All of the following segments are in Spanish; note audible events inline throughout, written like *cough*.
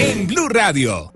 En Blue Radio.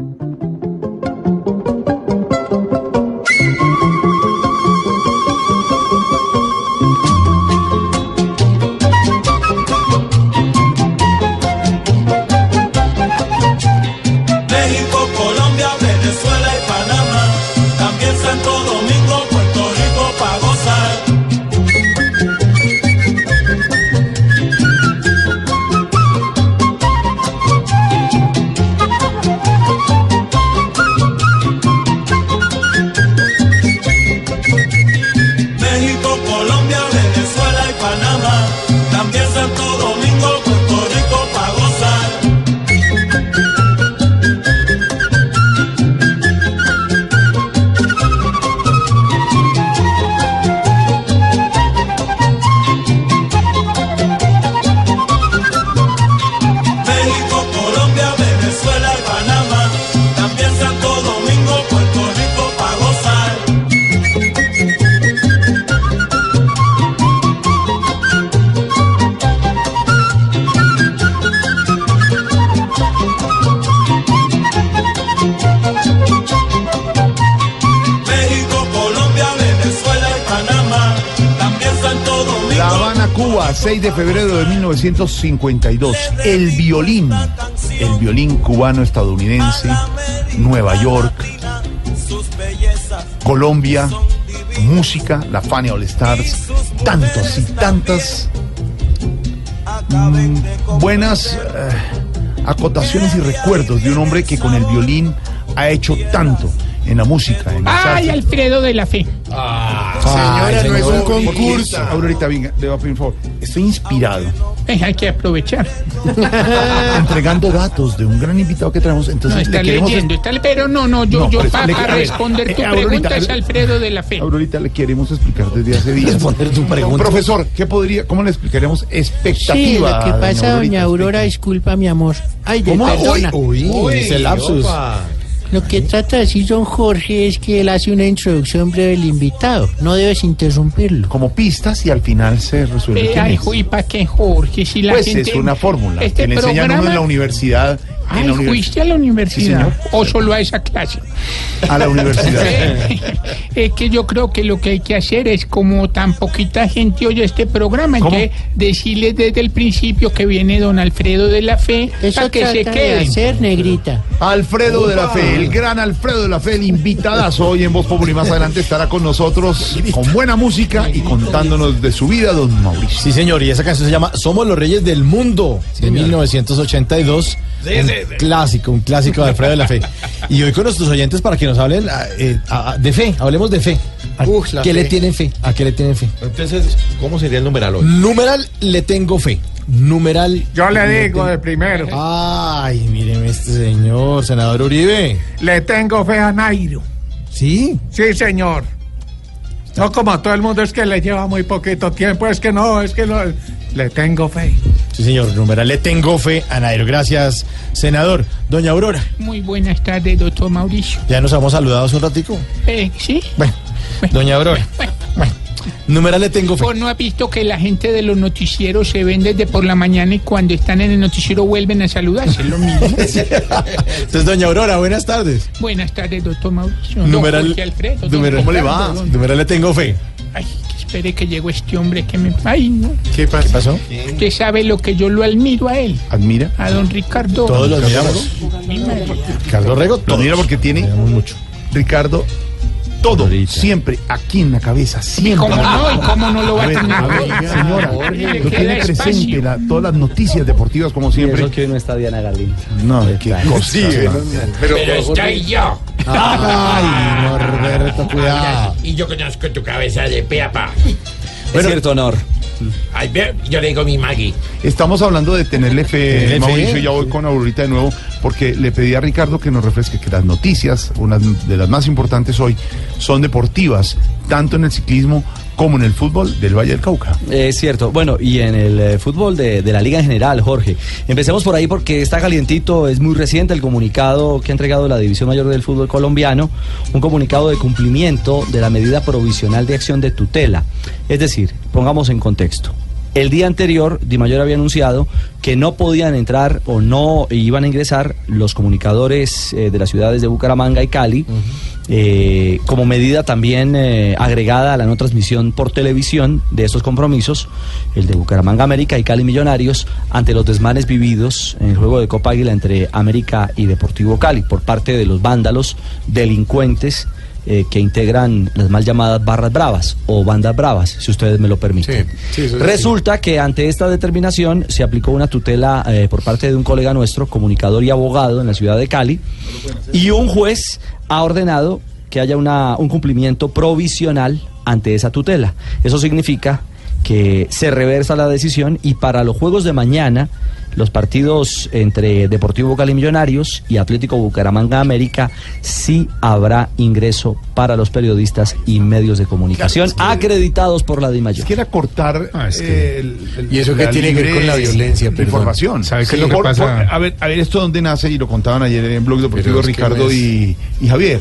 6 de febrero de 1952. El violín, el violín cubano-estadounidense, Nueva York, Sus bellezas. Colombia, música, la Fania All Stars, tantas y tantas mm, buenas eh, acotaciones y recuerdos de un hombre que con el violín ha hecho tanto en la música, en Ay, artes. Alfredo de la Fe. Señora, no es un concurso. Aurorita, venga, le voy a pedir un favor. Estoy inspirado, Eh, hay que aprovechar. *laughs* entregando datos de un gran invitado que traemos. No Entonces, está le queremos leyendo, está, pero no, no, yo, No, yo para le- ver, responder tu eh, Aurorita, pregunta es Alfredo de la Fe. Aurorita le queremos explicar desde hace días. Responder tu pregunta. Profesor, ¿qué podría, cómo le explicaremos Sí, expectativa? lo que pasa, Aurorita? doña Aurora, disculpa, mi amor. Ay, ¿Cómo? perdona. Uy, ese lapsus. Lo que trata de decir don Jorge es que él hace una introducción breve del invitado. No debes interrumpirlo. Como pistas y al final se resuelve. Eh, quién ay, es. ¿y para qué, Jorge? Si la Pues gente... es una fórmula Este que le enseñan a uno en la universidad. en Ay, la univers- fuiste a la Sí, universidad. señor. o solo a esa clase. A la universidad. Es que yo creo que lo que hay que hacer es como tan poquita gente oye este programa, ¿Cómo? entonces decirles desde el principio que viene don Alfredo de la Fe Eso para que se trata de queden. hacer, negrita. Alfredo de la Fe, el gran Alfredo de la Fe, el invitadazo hoy en Voz Popular y más adelante estará con nosotros con buena música y contándonos de su vida, don Mauricio. Sí, señor, y esa canción se llama Somos los Reyes del Mundo, de 1982. un clásico, un clásico de Alfredo de la Fe. Y hoy con nuestros oyentes para que nos hablen ah, eh, ah, de fe, hablemos de fe. ¿A Uf, qué le tienen fe? ¿A qué le tienen fe? Entonces, ¿cómo sería el numeral hoy? Numeral, le tengo fe. Numeral. Yo le digo tengo- de primero, Ay, míreme este señor, senador Uribe. le tengo fe a Nairo. ¿Sí? Sí, señor. No como todo el mundo es que le lleva muy poquito tiempo, es que no, es que no, le tengo fe. Sí, señor, numeral, le tengo fe a Nairo. Gracias, senador. Doña Aurora, Muy buenas tardes, doctor Mauricio. ya nos hemos saludado hace un ratico. Eh, ¿Sí? Bueno, doña Aurora. Bueno, Bueno, numeral le tengo fe. ¿Vos no has visto que la gente de los noticieros se ven desde por la mañana y cuando están en el noticiero vuelven a saludarse? Es lo mismo. *laughs* Entonces, doña Aurora, buenas tardes. buenas tardes, doctor Mauricio. Numeral, Jorge Alfredo. don numeral- ¿Cómo le Ricardo, va? don- Numeral le tengo fe. Ay, que espere que llegó este hombre que me... Ay, no. ¿Qué ¿Qué pasó? Usted sabe lo que yo lo admiro a él, Admira. a don Ricardo. Todos los miramos. Carlos Rego, Lo admira porque tiene, mucho. Ricardo, todo, siempre aquí en la cabeza, ¿Y siempre. cómo no? ¿Y cómo no lo va A a ver, tener? a ver, señora, lo tiene presente, la- todas las noticias deportivas como siempre. Eso que hoy no está Diana Galindo. No, qué cosa. Pero estoy yo. Ay, Norberto, cuidado. Y yo conozco tu cabeza de pe es cierto honor. Ay, ve, yo le digo mi Maggie. Estamos hablando de tenerle fe, Tenerle fe. Mauricio, ya voy con Aurorita de nuevo, porque le pedí a Ricardo que nos refresque que las noticias, unas de las más importantes hoy, son deportivas, tanto en el ciclismo como en el fútbol del Valle del Cauca. Es cierto. Bueno, y en el eh, fútbol de, de la liga en general, Jorge. Empecemos por ahí porque está calientito, es muy reciente el comunicado que ha entregado la División Mayor del Fútbol Colombiano, un comunicado de cumplimiento de la medida provisional de acción de tutela. Es decir, pongamos en contexto. El día anterior, Di Mayor había anunciado que no podían entrar o no iban a ingresar los comunicadores eh, de las ciudades de Bucaramanga y Cali, eh, como medida también eh, agregada a la no transmisión por televisión de estos compromisos, el de Bucaramanga América y Cali Millonarios, ante los desmanes vividos en el juego de Copa Águila entre América y Deportivo Cali por parte de los vándalos delincuentes eh, que integran las mal llamadas barras bravas o bandas bravas, si ustedes me lo permiten. sí, Resulta que ante esta determinación se aplicó una tutela eh, por parte de un colega nuestro, comunicador y abogado en la ciudad de Cali, y un juez ha ordenado que haya una, un cumplimiento provisional ante esa tutela. Eso significa que se reversa la decisión y para los juegos de mañana, los partidos entre Deportivo Cali Millonarios y Atlético Bucaramanga América, sí habrá ingreso para los periodistas y medios de comunicación acreditados por la DIMAYOR. Quiera cortar Ah, es que- eh, el- el- ¿Y eso qué la tiene que ver con la violencia? Perdón. Información. ¿Sabe qué es lo que Por- pasa? por- a, ver, a ver, esto dónde nace y lo contaban ayer en Blog Deportivo que Ricardo y Javier.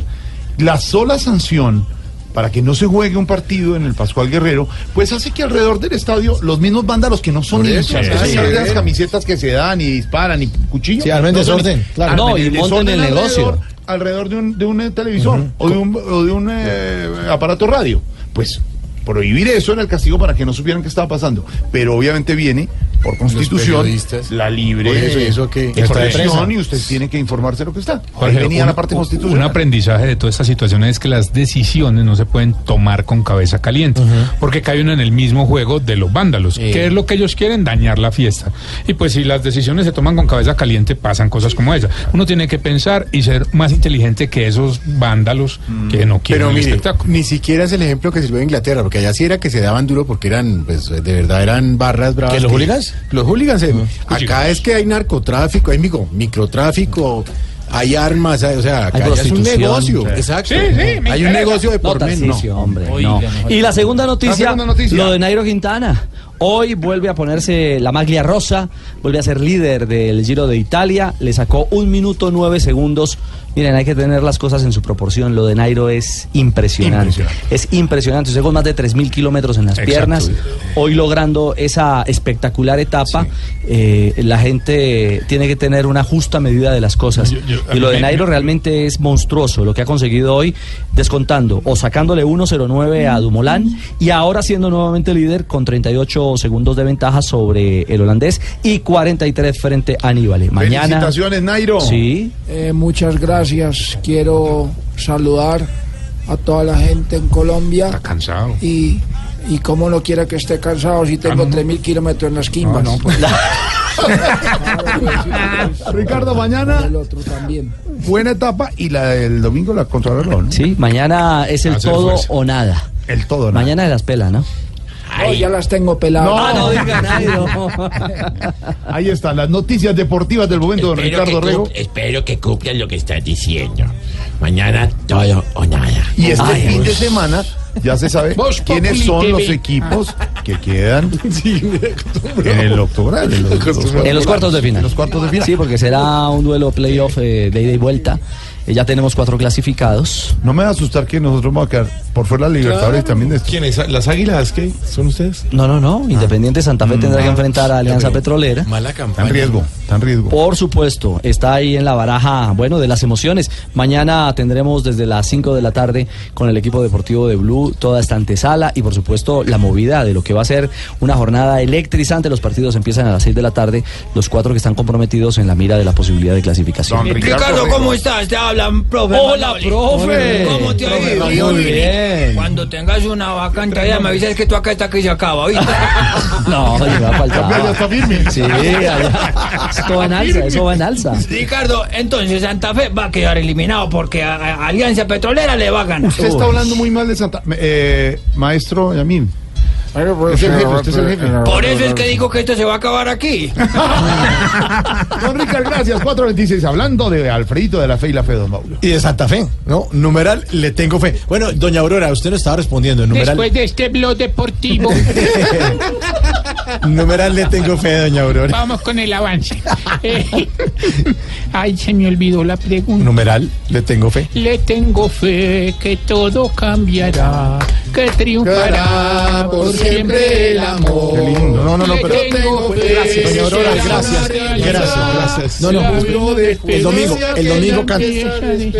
La sola sanción para que no se juegue un partido en el Pascual Guerrero, pues hace que alrededor del estadio los mismos vándalos que no son hinchas, sí, esos sí. de las camisetas que se dan y disparan y cuchillos. Sí, armen no son- desorden, claro. No, y monten el negocio. alrededor- Alrededor de un, de un televisor o de un, o de un eh, aparato radio. Pues prohibir eso era el castigo para que no supieran qué estaba pasando. Pero obviamente viene por constitución la libre eso, ¿y eso expresión y usted tiene que informarse de lo que está. Ahí Jorge, venía un, la parte constitucional. un aprendizaje de toda esta situación es que las decisiones no se pueden tomar con cabeza caliente, porque cae uno en el mismo juego de los vándalos. ¿Qué es lo que ellos quieren? Dañar la fiesta. Y pues si las decisiones se toman con cabeza caliente, pasan cosas como esa. Uno tiene que pensar y ser más inteligente que esos vándalos que no quieren Pero el mire, espectáculo. ni siquiera es el ejemplo que sirvió en Inglaterra, porque allá sí era que se daban duro porque eran, pues, de verdad eran barras bravas. ¿Que los que- hooligans? Los hooligans. eh, Acá es que hay narcotráfico, hay mico- microtráfico, hay armas, hay- o sea, acá Hay es un negocio. Exacto. Sí, sí, hay un negocio de por. Tarcisio, no. hombre, Oiga, no. Y la segunda noticia, segunda noticia. lo de Nairo Quintana. Hoy vuelve a ponerse la maglia rosa, vuelve a ser líder del Giro de Italia, le sacó un minuto nueve segundos. Miren, hay que tener las cosas en su proporción. Lo de Nairo es impresionante. Impresionante. Es impresionante. Usted con más de 3.000 kilómetros en las Exacto. piernas, hoy logrando esa espectacular etapa, eh, la gente tiene que tener una justa medida de las cosas. Yo- yo- a y lo de me- Nairo realmente es monstruoso lo que ha conseguido hoy, descontando o sacándole 1.09 a Dumoulin y ahora siendo nuevamente líder con 38 segundos de ventaja sobre el holandés y 43 frente a Aníbal. Mañana. Felicitaciones, Nairo. Sí. Eh, muchas gracias. Quiero saludar a toda la gente en Colombia Está cansado. y, y como no quiera que esté cansado si tengo Ah, no. 3.000 kilómetros en las quimbas. no, pues- *laughs* Ricardo, mañana El otro también. buena etapa y la del domingo la contrarreloj, ¿no? Sí, mañana es el Hacer todo fuerza. o nada. El todo, ¿no? Mañana de las pelas, ¿no? No, ya las tengo peladas. Ah, no diga *laughs* Nairo. Ahí están las noticias deportivas del momento, don Espero Ricardo que, Rego. espero que cumplan lo que estás diciendo. Mañana todo o nada. Y este Ay, fin de semana ya se sabe quiénes son TV. los equipos *laughs* que quedan en el octogral. En los, En los cuartos de final. En los cuartos de final. Sí, porque será un duelo playoff eh, de ida y vuelta. Eh, ya tenemos cuatro clasificados. No me va a asustar que nosotros vamos a quedar por fuera de la Libertadores también de esto. ¿Quiénes? ¿Las águilas qué? ¿Son ustedes? No, no, no. Independiente Santa Fe tendrá que enfrentar a Alianza pero- Petrolera. Mala Está campaña. en riesgo, está en riesgo. Por supuesto, está ahí en la baraja, bueno, de las emociones. Mañana tendremos desde las 5 de la tarde con el equipo deportivo de Blue toda esta antesala y por supuesto la movida de lo que va a ser una jornada electrizante. Los partidos empiezan a las 6 de la tarde, los cuatro que están comprometidos en la mira de la posibilidad de clasificación. Don Ricardo. ¿cómo estás? Hablan, profe. Hola, Manoli. profe. ¿Cómo te ha ido? Muy bien. Cuando tengas una vacante allá, me avisas que tú acá está que se acaba, ¿viste? *laughs* No, *laughs* oye, va a faltar. Ya está firme. Sí, allá. *laughs* Eso va en alza, eso va en alza. Ricardo, entonces Santa Fe va a quedar eliminado porque a, a Alianza Petrolera le va a ganar. Usted está hablando muy mal de Santa... Eh, maestro Yamín, Es el jefe, usted es el jefe. Por eso es que digo que esto se va a acabar aquí. *laughs* Don Ricardo, gracias. 426. Hablando de Alfredito de la Fe y la Fe, don Mauro. Y de Santa Fe, ¿no? Numeral, le tengo fe. Bueno, doña Aurora, usted no estaba respondiendo. Numeral, Después de este blog deportivo, *laughs* numeral, le tengo fe, doña Aurora. vamos con el avance. Eh, Ay, se me olvidó la pregunta. Numeral, le tengo fe. Le tengo fe que todo cambiará, que triunfará por siempre el amor. Qué lindo. No, no, no, pero. tengo Gracias, doña Aurora, que gracias. Gracias, gracias. No, no, el domingo, el domingo canta.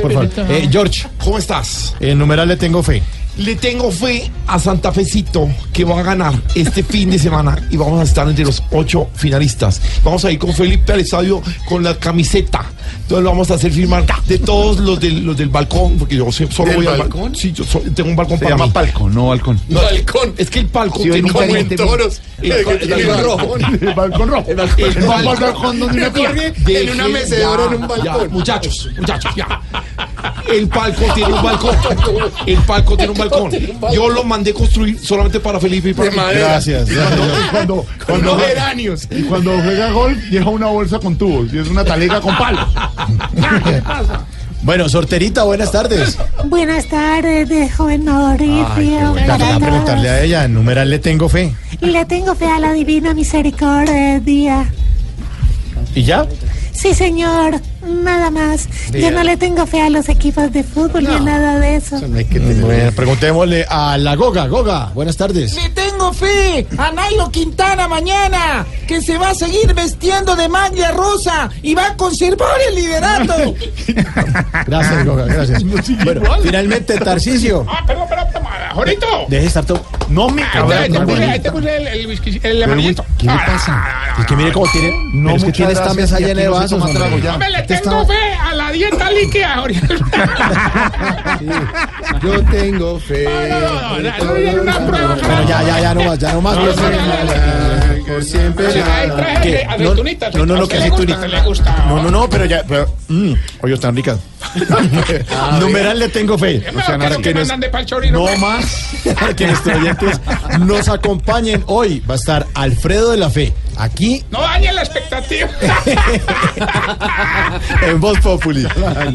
Por favor. Eh, George, ¿Cómo estás? en numeral le tengo fe. Le tengo fe a Santa Fecito que va a ganar este fin de semana y vamos a estar entre los ocho finalistas. Vamos a ir con Felipe al estadio con la camiseta. Entonces lo vamos a hacer firmar de todos los del, los del balcón, porque yo solo ¿Del voy al balcón? balcón. Sí, yo tengo un balcón Se para llama mí. palco, no balcón. No, balcón. Es que el palco Sí, balcón. gente- toros. El, el, balcón rojo. El balcón rojo. El balcón- el El balcón- donde una tía. en una mecedora en un balcón. muchachos, muchachos, ya. El palco tiene un balcón. El palco tiene un balcón. Yo lo mandé construir solamente para Felipe y para mí. Gracias. Y cuando, cuando, cuando, y cuando juega gol, lleva una bolsa con tubos y es una talega con palos. *laughs* Bueno, sorterita, buenas tardes. Buenas tardes, de joven Mauricio. Ya para a preguntarle a ella, en numeral le tengo fe. Le tengo fe a la divina misericordia. ¿Y ya? Sí, señor, nada más. Yo no le tengo fe a los equipos de fútbol ni a nada de eso. Bueno, preguntémosle a la Goga. Goga, buenas tardes. Le tengo fe a Nairo Quintana mañana, que se va a seguir vestiendo de maglia rosa y va a conservar el liderato. *laughs* Gracias, Goga, gracias. Bueno, finalmente, Tarcisio. Ah, perdón, perdón, Jorito. Deje de estar todo. No me Ahí te- ahí te puse, ahí te puse el, el whisky, el amarillito. ¿Qué le pasa? Es que mire cómo tiene. No, es que tiene esta mesa llena de vasos. hombre. Este tengo fe a la dieta líquida, Jorito. Yo tengo fe. No, no, no, no, no no no pues, Por siempre. Ahí traje ¿Qué? de aceitunitas. No, no, ¿A no, usted que le gusta? aceitunitas. ¿Le gusta? No, no, no, pero ya. Pero, mm, oye, están ricas. *laughs* Numeral le tengo fe. Mejor que no que palchorino. No más para que nuestros oyentes nos acompañen hoy. Va a estar Alfredo de la Fe aquí No dañen la expectativa. *laughs* en Voz Populi.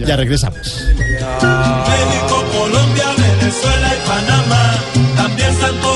Ya regresamos. México, Colombia, Venezuela y Panamá. También Santo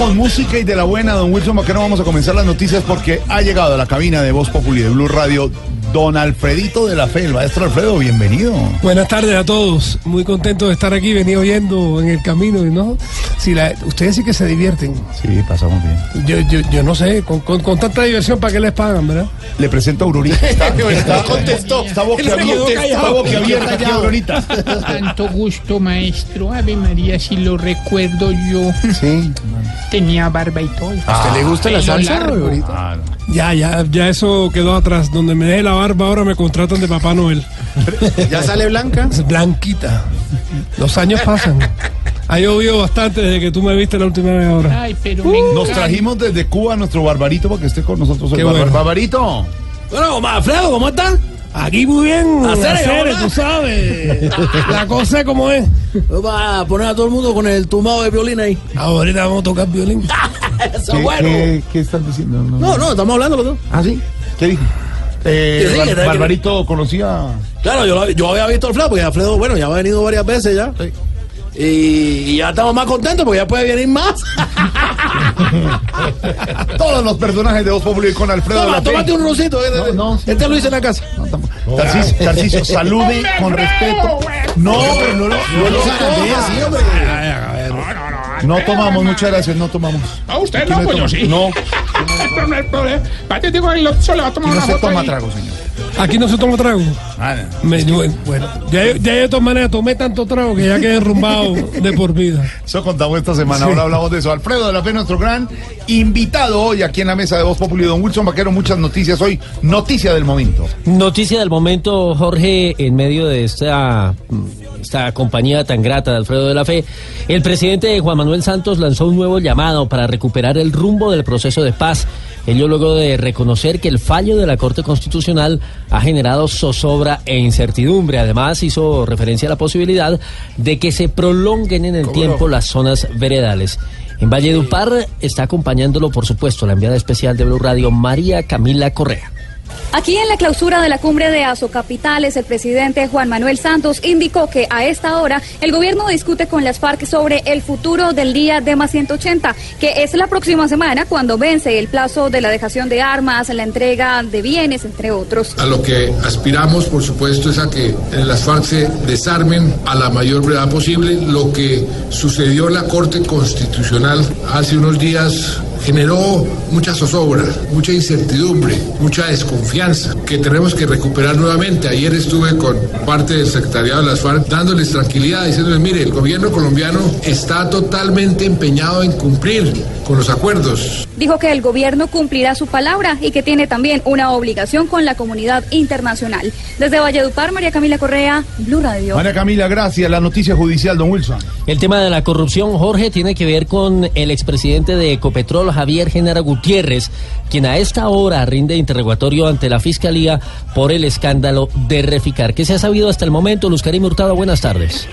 Con música y de la buena, don Wilson Vaquero, vamos a comenzar las noticias porque ha llegado a la cabina de Voz Populi de Blue Radio don Alfredito de la Fe. El maestro Alfredo, bienvenido. Buenas tardes a todos. Muy contento de estar aquí, venía oyendo en el camino, ¿no? Si la, ustedes sí que se divierten. Sí, pasamos bien. Yo, yo, yo no sé, con, con- con tanta diversión, ¿para qué les pagan, verdad? Le presento a Aurorita. *laughs* Está, está, contestó. está boquiabierta, Callado. Aurorita. Tanto gusto, maestro. Ave María, si lo recuerdo yo. Sí. Tenía barba y todo. ¿A usted le gusta la salsa? Claro. Ya, ya, ya eso quedó atrás. Donde me deje la barba, ahora me contratan de Papá Noel. ¿Ya sale blanca? Blanquita. Los años pasan. Ha llovido bastante desde que tú me viste la última vez ahora. Ay, pero me Nos trajimos desde Cuba a nuestro Barbarito para que esté con nosotros. Barbar- bueno. Barbarito. Bueno, Alfredo, ¿cómo están? Aquí muy bien, Hacer, tú sabes. *laughs* La cosa es como es. Va a poner a todo el mundo con el tumbado de violín ahí. *laughs* Ahorita vamos a tocar violín. *laughs* Eso ¿Qué, es bueno. qué- qué están diciendo? No, No, no, estamos hablando los dos. ¿Ah, sí? ¿Qué dijo? Eh, Que sí, Bar- Barbarito conocía. Claro, yo, lo- yo había visto al Alfredo, porque Alfredo, bueno, ya ha venido varias veces ya. Y ya estamos más contentos porque ya puede venir más. *laughs* Todos los personajes de Voz Populi con Alfredo Toma, tómate un rosito. eh, este lo hice en la casa. Tarcisio, Tarcisio, salude con respeto. No, pero no lo, no lo sí, hombre. No tomamos, muchas gracias, no tomamos. A usted no, no pues yo sí. No, Pero no hay problema. Vaya, digo, el otro se le va a tomar aquí no una se toma ahí. trago, señor. Aquí no se toma trago. Ah, Me- bueno, ya, yo- ya de todas maneras tomé tanto trago que ya quedé enrumbado *laughs* de por vida. Eso contamos esta semana, Sí. ahora hablamos de eso. Alfredo de la Fe, nuestro gran invitado hoy aquí en la mesa de Voz Populi, don Wilson Vaquero. Muchas noticias hoy, noticia del momento. Noticia del momento, Jorge, en medio de esta, esta compañía tan grata de Alfredo de la Fe, el presidente Juan Manuel Santos lanzó un nuevo llamado para recuperar el rumbo del proceso de paz. Ello luego de reconocer que el fallo de la Corte Constitucional ha generado zozobra e incertidumbre. Además, hizo referencia a la posibilidad de que se prolonguen en el tiempo las zonas veredales. En Valledupar está acompañándolo, por supuesto, la enviada especial de Blue Radio, María Camila Correa. Aquí en la clausura de la cumbre de Azocapitales, el presidente Juan Manuel Santos indicó que a esta hora el gobierno discute con las FARC sobre el futuro del día de más 180, que es la próxima semana cuando vence el plazo de la dejación de armas, la entrega de bienes, entre otros. A lo que aspiramos, por supuesto, es a que las FARC se desarmen a la mayor brevedad posible. Lo que sucedió en la Corte Constitucional hace unos días generó mucha zozobra, mucha incertidumbre, mucha desconfianza que tenemos que recuperar nuevamente. Ayer estuve con parte del secretariado de las FARC dándoles tranquilidad, diciéndoles, mire, el gobierno colombiano está totalmente empeñado en cumplir con los acuerdos. Dijo que el gobierno cumplirá su palabra y que tiene también una obligación con la comunidad internacional. Desde Valledupar, María Camila Correa, Blue Radio. María Camila, gracias. La noticia judicial, don Wilson. El tema de la corrupción, Jorge, tiene que ver con el expresidente de Ecopetrol, Javier Genara Gutiérrez, quien a esta hora rinde interrogatorio ante la Fiscalía por el escándalo de Reficar. ¿Qué se ha sabido hasta el momento? Luz Karim Hurtado, buenas tardes.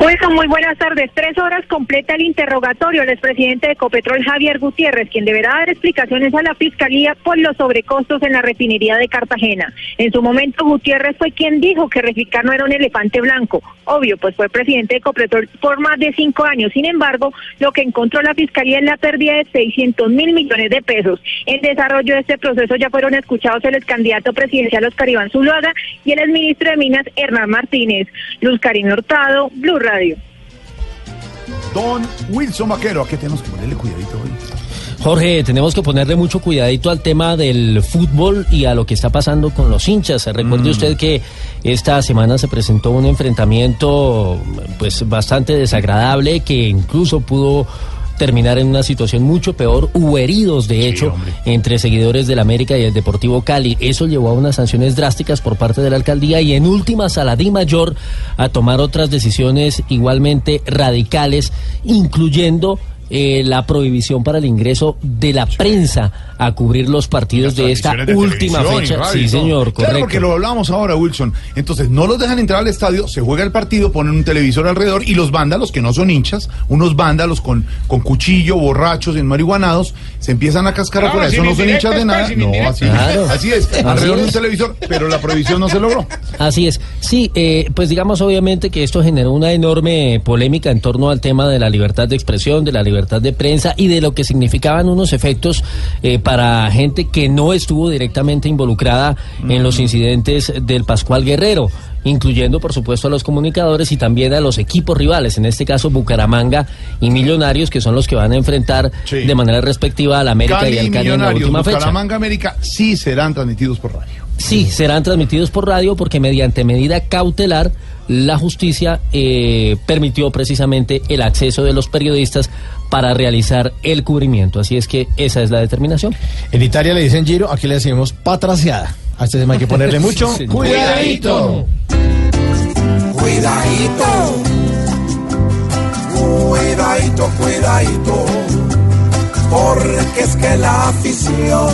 Wilson, muy buenas tardes. Tres horas completa el interrogatorio el expresidente de Ecopetrol, Javier Gutiérrez, quien deberá dar explicaciones a la Fiscalía por los sobrecostos en la refinería de Cartagena. En su momento, Gutiérrez fue quien dijo que Reficar no era un elefante blanco. Obvio, pues fue presidente de Ecopetrol por más de cinco años. Sin embargo, lo que encontró la Fiscalía es la pérdida de 600 mil millones de pesos. En desarrollo de este proceso ya fueron escuchados el ex candidato presidencial Oscar Iván Zuluaga y el exministro de Minas Hernán Martínez. Luz Karim Hurtado, Blue Radio. Don Wilson Vaquero, ¿a qué tenemos que ponerle cuidadito hoy? Jorge, tenemos que ponerle mucho cuidadito al tema del fútbol y a lo que está pasando con los hinchas. Recuerde usted que esta semana se presentó un enfrentamiento pues bastante desagradable que incluso pudo terminar en una situación mucho peor. Hubo heridos, de hecho, entre seguidores del América y el Deportivo Cali. Eso llevó a unas sanciones drásticas por parte de la alcaldía y en últimas a la a tomar otras decisiones igualmente radicales, incluyendo eh, la prohibición para el ingreso de la prensa a cubrir los partidos de esta de última fecha. radio Sí, señor, Claro, correcto. porque lo hablamos ahora, Wilson. Entonces, no los dejan entrar al estadio, se juega el partido, ponen un televisor alrededor y los vándalos, que no son hinchas, unos vándalos con, con cuchillo, borrachos, enmariguanados, se empiezan a cascar Claro, afuera. Eso no son hinchas de nada. pues, sin No, así, Claro. así es. Así Alrededor de un televisor, pero la prohibición no se logró. Así es. Sí, eh, pues digamos obviamente que esto generó una enorme polémica en torno al tema de la libertad de expresión, de la libertad de prensa y de lo que significaban unos efectos eh, para gente que no estuvo directamente involucrada en los incidentes del Pascual Guerrero incluyendo por supuesto a los comunicadores y también a los equipos rivales, en este caso Bucaramanga y Millonarios, que son los que van a enfrentar de manera respectiva al América Cali y al Cali en la última fecha. Bucaramanga América sí serán transmitidos por radio. Sí, serán transmitidos por radio porque mediante medida cautelar la justicia eh, permitió precisamente el acceso de los periodistas para realizar el cubrimiento. Así es que esa es la determinación. En Italia le dicen giro, aquí le decimos patraciada. A este tema hay que ponerle *laughs* mucho Sí. cuidadito. Cuidadito, cuidadito, cuidadito, porque es que la afición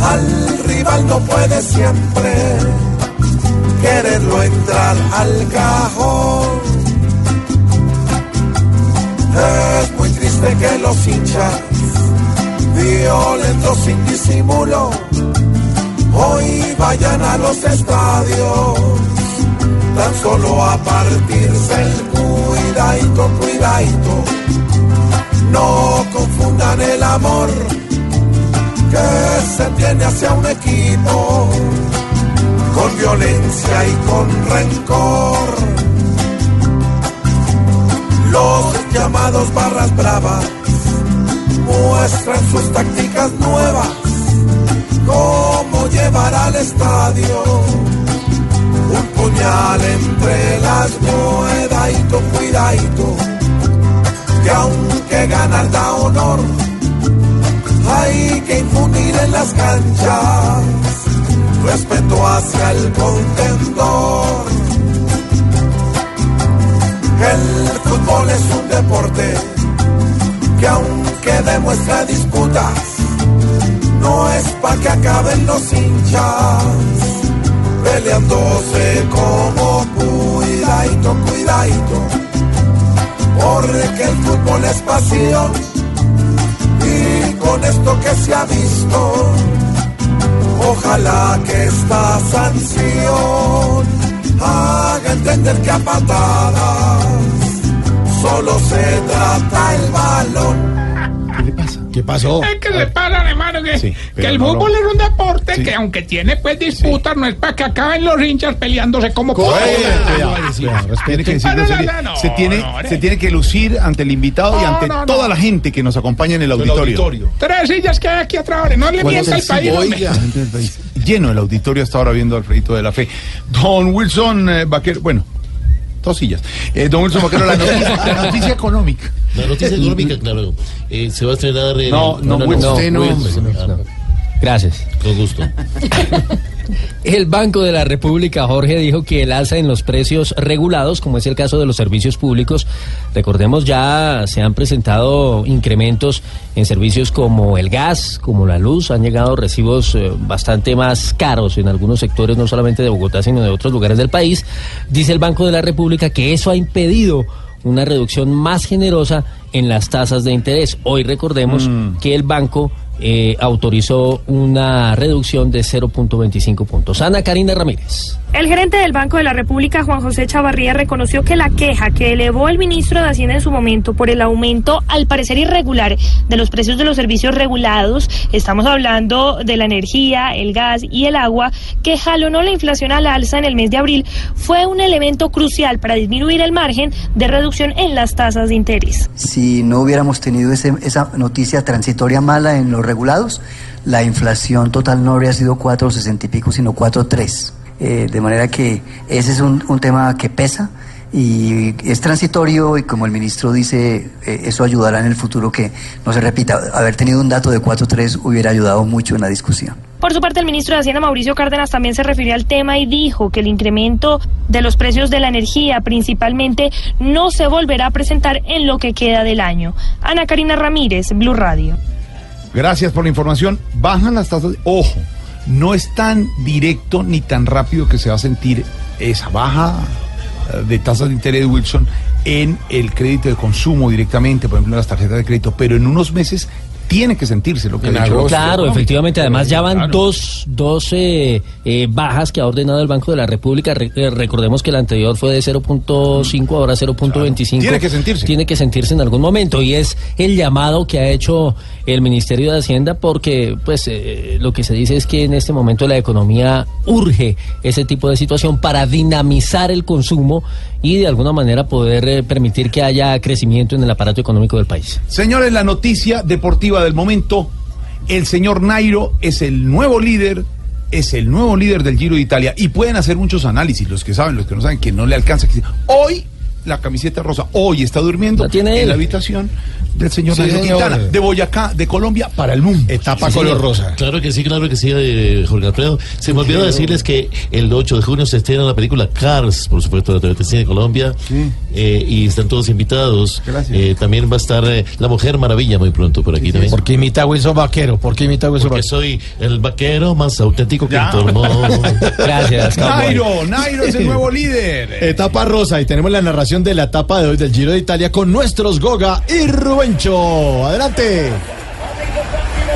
al rival no puede siempre quererlo entrar al cajón. Es muy triste que los hinchas, violentos sin disimulo, hoy vayan a los estadios tan solo a partirse el cuidadito, cuidadito. No confundan el amor que se tiene hacia un equipo con violencia y con rencor. Los llamados barras bravas muestran sus tácticas nuevas, cómo llevar al estadio un puñal entre las cuidadito, cuidadito, que aunque ganar da honor, hay que infundir en las canchas respeto hacia el contendor. El fútbol es un deporte que aunque demuestra disputas, no es para que acaben los hinchas peleándose como cuidadito, cuidadito, porque el fútbol es pasión y con esto que se ha visto, ojalá que esta sanción haga entender que a patadas solo se trata el balón. ¿Qué pasó? Es que se paran, hermano, que, Sí, que pero el no, no. fútbol es un deporte Sí. que aunque tiene pues disputas, no es para que acaben los hinchas peleándose como se, tiene, se tiene que lucir ante el invitado y ante no, no. toda la gente que nos acompaña en el auditorio. Tres sillas que hay aquí atrás, no le mienta al país. oiga. Lleno el auditorio hasta ahora viendo Alfredito de la Fe. Don Wilson eh, Vaquero, bueno, dos sillas. Eh, don Wilson Vaquero, la noticia, *laughs* la noticia económica. La noticia económica, claro. eh, se va a estrenar. en- No, no. Usted no, hombre. Ah, Gracias. Con gusto. *laughs* El Banco de la República, Jorge, dijo que el alza en los precios regulados, como es el caso de los servicios públicos, recordemos ya se han presentado incrementos en servicios como el gas, como la luz, han llegado recibos eh, bastante más caros en algunos sectores, no solamente de Bogotá, sino de otros lugares del país. Dice el Banco de la República que eso ha impedido una reducción más generosa en las tasas de interés. Hoy recordemos que el banco eh, autorizó una reducción de 0.25 puntos. Ana Karina Ramírez. El gerente del Banco de la República, Juan José Chavarría, reconoció que la queja que elevó el ministro de Hacienda en su momento por el aumento, al parecer irregular, de los precios de los servicios regulados, estamos hablando de la energía, el gas y el agua, que jalonó la inflación al alza en el mes de abril, fue un elemento crucial para disminuir el margen de reducción en las tasas de interés. Si no hubiéramos tenido ese- esa noticia transitoria mala en los regulados, la inflación total no habría sido 4,60 y pico, sino 4,3. Eh, de manera que ese es un, un tema que pesa y es transitorio y como el ministro dice, eh, eso ayudará en el futuro que no se repita. Haber tenido un dato de 4,3 hubiera ayudado mucho en la discusión. Por su parte, el ministro de Hacienda, Mauricio Cárdenas, también se refirió al tema y dijo que el incremento de los precios de la energía, principalmente, no se volverá a presentar en lo que queda del año. Ana Karina Ramírez, Blue Radio. Gracias por la información. Bajan las tasas. Ojo, no es tan directo ni tan rápido que se va a sentir esa baja eh, de tasas de interés, Wilson, en el crédito de consumo directamente, por ejemplo, en las tarjetas de crédito, pero en unos meses tiene que sentirse lo que ha dicho. Claro, efectivamente. Además, ya van Claro. dos, dos eh, eh, bajas que ha ordenado el Banco de la República. Re- eh, recordemos que la anterior fue de 0.5, ahora 0.25. Tiene que sentirse. Tiene que sentirse en algún momento. Y es el llamado que ha hecho el Ministerio de Hacienda porque, pues, eh, lo que se dice es que en este momento la economía urge ese tipo de situación para dinamizar el consumo y de alguna manera poder eh, permitir que haya crecimiento en el aparato económico del país. Señores, la noticia deportiva del momento. El señor Nairo es el nuevo líder, es el nuevo líder del Giro de Italia. Y pueden hacer muchos análisis, los que saben, los que no saben, que no le alcanza. que- Hoy la camiseta rosa, hoy está durmiendo en la habitación del señor Sí, Nairo señor. Quintana, de Boyacá, de Colombia, para el mundo. Sí, señor. Claro que sí, claro que sí, eh, Jorge Alfredo. Se me olvidó decirles que el 8 de junio se estrena la película Cars, por supuesto, de TVT Cine Colombia. eh, y están todos invitados. Eh, también va a estar eh, La Mujer Maravilla muy pronto por aquí también. ¿Por qué imita a Wilson Vaquero? ¿Por qué imita a Wilson Porque soy el vaquero más auténtico que informó. *laughs* Gracias, Nairo, Nairo es el nuevo líder. Etapa rosa y tenemos la narración de la etapa de hoy del Giro de Italia con nuestros Goga y Adelante.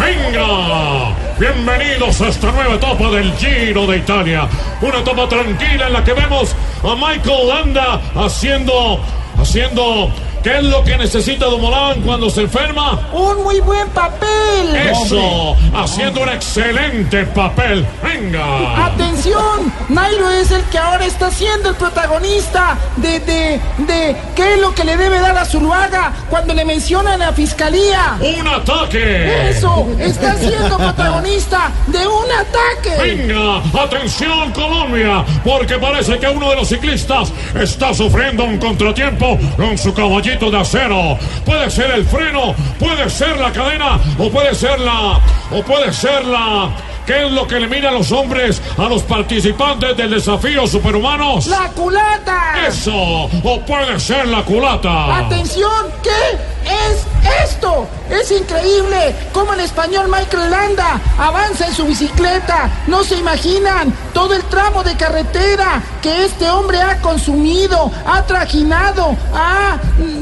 ¡Venga! Bienvenidos a esta nueva etapa del Giro de Italia. Una etapa tranquila en la que vemos a Michael Landa haciendo haciendo ¿qué es lo que necesita Dumolán cuando se enferma? Un muy buen papel. Eso, haciendo un excelente papel. Venga. Atención, Nairo es el que ahora está siendo el protagonista de, de, de qué es lo que le debe dar a Zuluaga cuando le mencionan a la fiscalía. Un ataque. Eso, está siendo protagonista de un ataque. Venga, atención Colombia, porque parece que uno de los ciclistas está sufriendo un contratiempo con su de acero. Puede ser el freno, puede ser la cadena o puede ser la o puede ser la ¿Qué es lo que le mira a los hombres a los participantes del desafío superhumanos? ¡La culata! Eso, o puede ser la culata. Atención, ¿qué es esto? Es increíble cómo el español Michael Landa avanza en su bicicleta. No se imaginan todo el tramo de carretera que este hombre ha consumido, ha trajinado. Ah,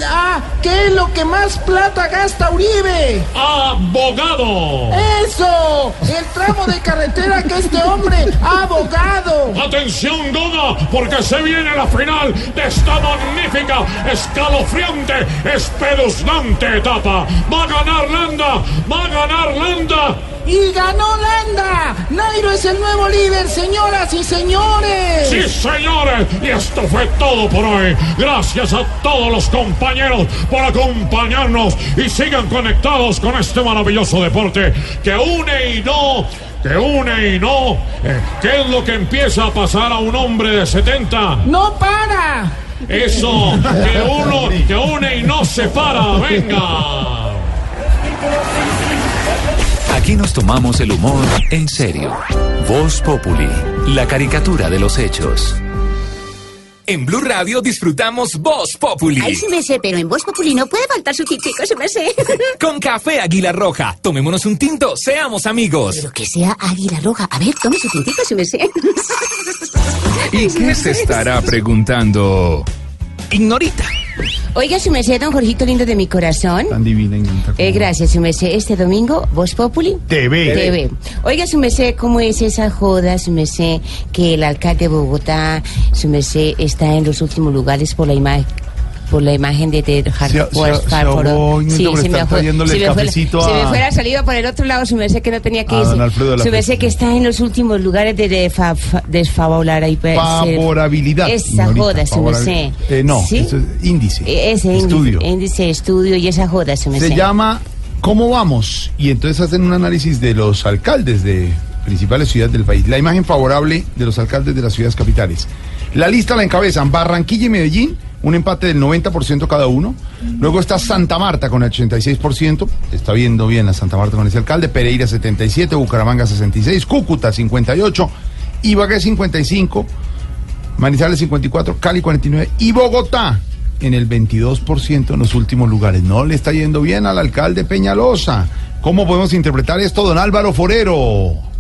ah, ¿qué es lo que más plata gasta Uribe? Abogado. Eso, el tramo de carretera que este hombre ha abogado. Atención, Goga, porque se viene la final de esta magnífica, escalofriante, espeluznante etapa. Va ganar Landa, va a ganar Landa. Y ganó Landa. Nairo es el nuevo líder, señoras y señores. Sí, señores, y esto fue todo por hoy. Gracias a todos los compañeros por acompañarnos y sigan conectados con este maravilloso deporte que une y no que une y no. Eh, ¿Qué es lo que empieza a pasar a un hombre de 70? ¡No para! Eso, que uno, que une y no separa. Venga. Aquí nos tomamos el humor en serio. Voz Populi, la caricatura de los hechos. En Blue Radio disfrutamos Voz Populi. Ay, sí me sé, pero en Voz Populi no puede faltar su tintico, sí me sé. *laughs* Con café Águila Roja. Tomémonos un tinto, seamos amigos. Pero que sea Águila Roja. A ver, tome su tintico, sí me sé. ¿Y qué se estará preguntando? Ignorita. Oiga, su merced, don Jorgito lindo de mi corazón. Tan divina y Eh, gracias, su merced. Este domingo, Voz Populi. TV. TV. Oiga, su merced, ¿cómo es esa joda, su merced, que el alcalde de Bogotá, su merced, está en los últimos lugares por la imagen? Por la imagen de Ted se- Hartford. se me fuera- me salido por el otro lado, su merced, que no tenía que irse. Su merced, Festa. que está en los últimos lugares de desfavorar ahí, Favorabilidad. Esa joda, favorabil- merced. Eh, no, ¿Sí? eso es índice. Eh, Ese estudio. índice, estudio y esa joda, su merced. Se llama ¿Cómo vamos? Y entonces hacen un análisis de los alcaldes de principales ciudades del país. La imagen favorable de los alcaldes de las ciudades capitales. La lista la encabezan Barranquilla y Medellín, un empate del 90% cada uno. Luego está Santa Marta con el 86%. Está viendo bien la Santa Marta con ese alcalde. Pereira 77, Bucaramanga 66, Cúcuta 58, Ibagué 55, Manizales 54, Cali 49 y Bogotá en el 22% en los últimos lugares. No le está yendo bien al alcalde Peñalosa. ¿Cómo podemos interpretar esto, don Álvaro Forero?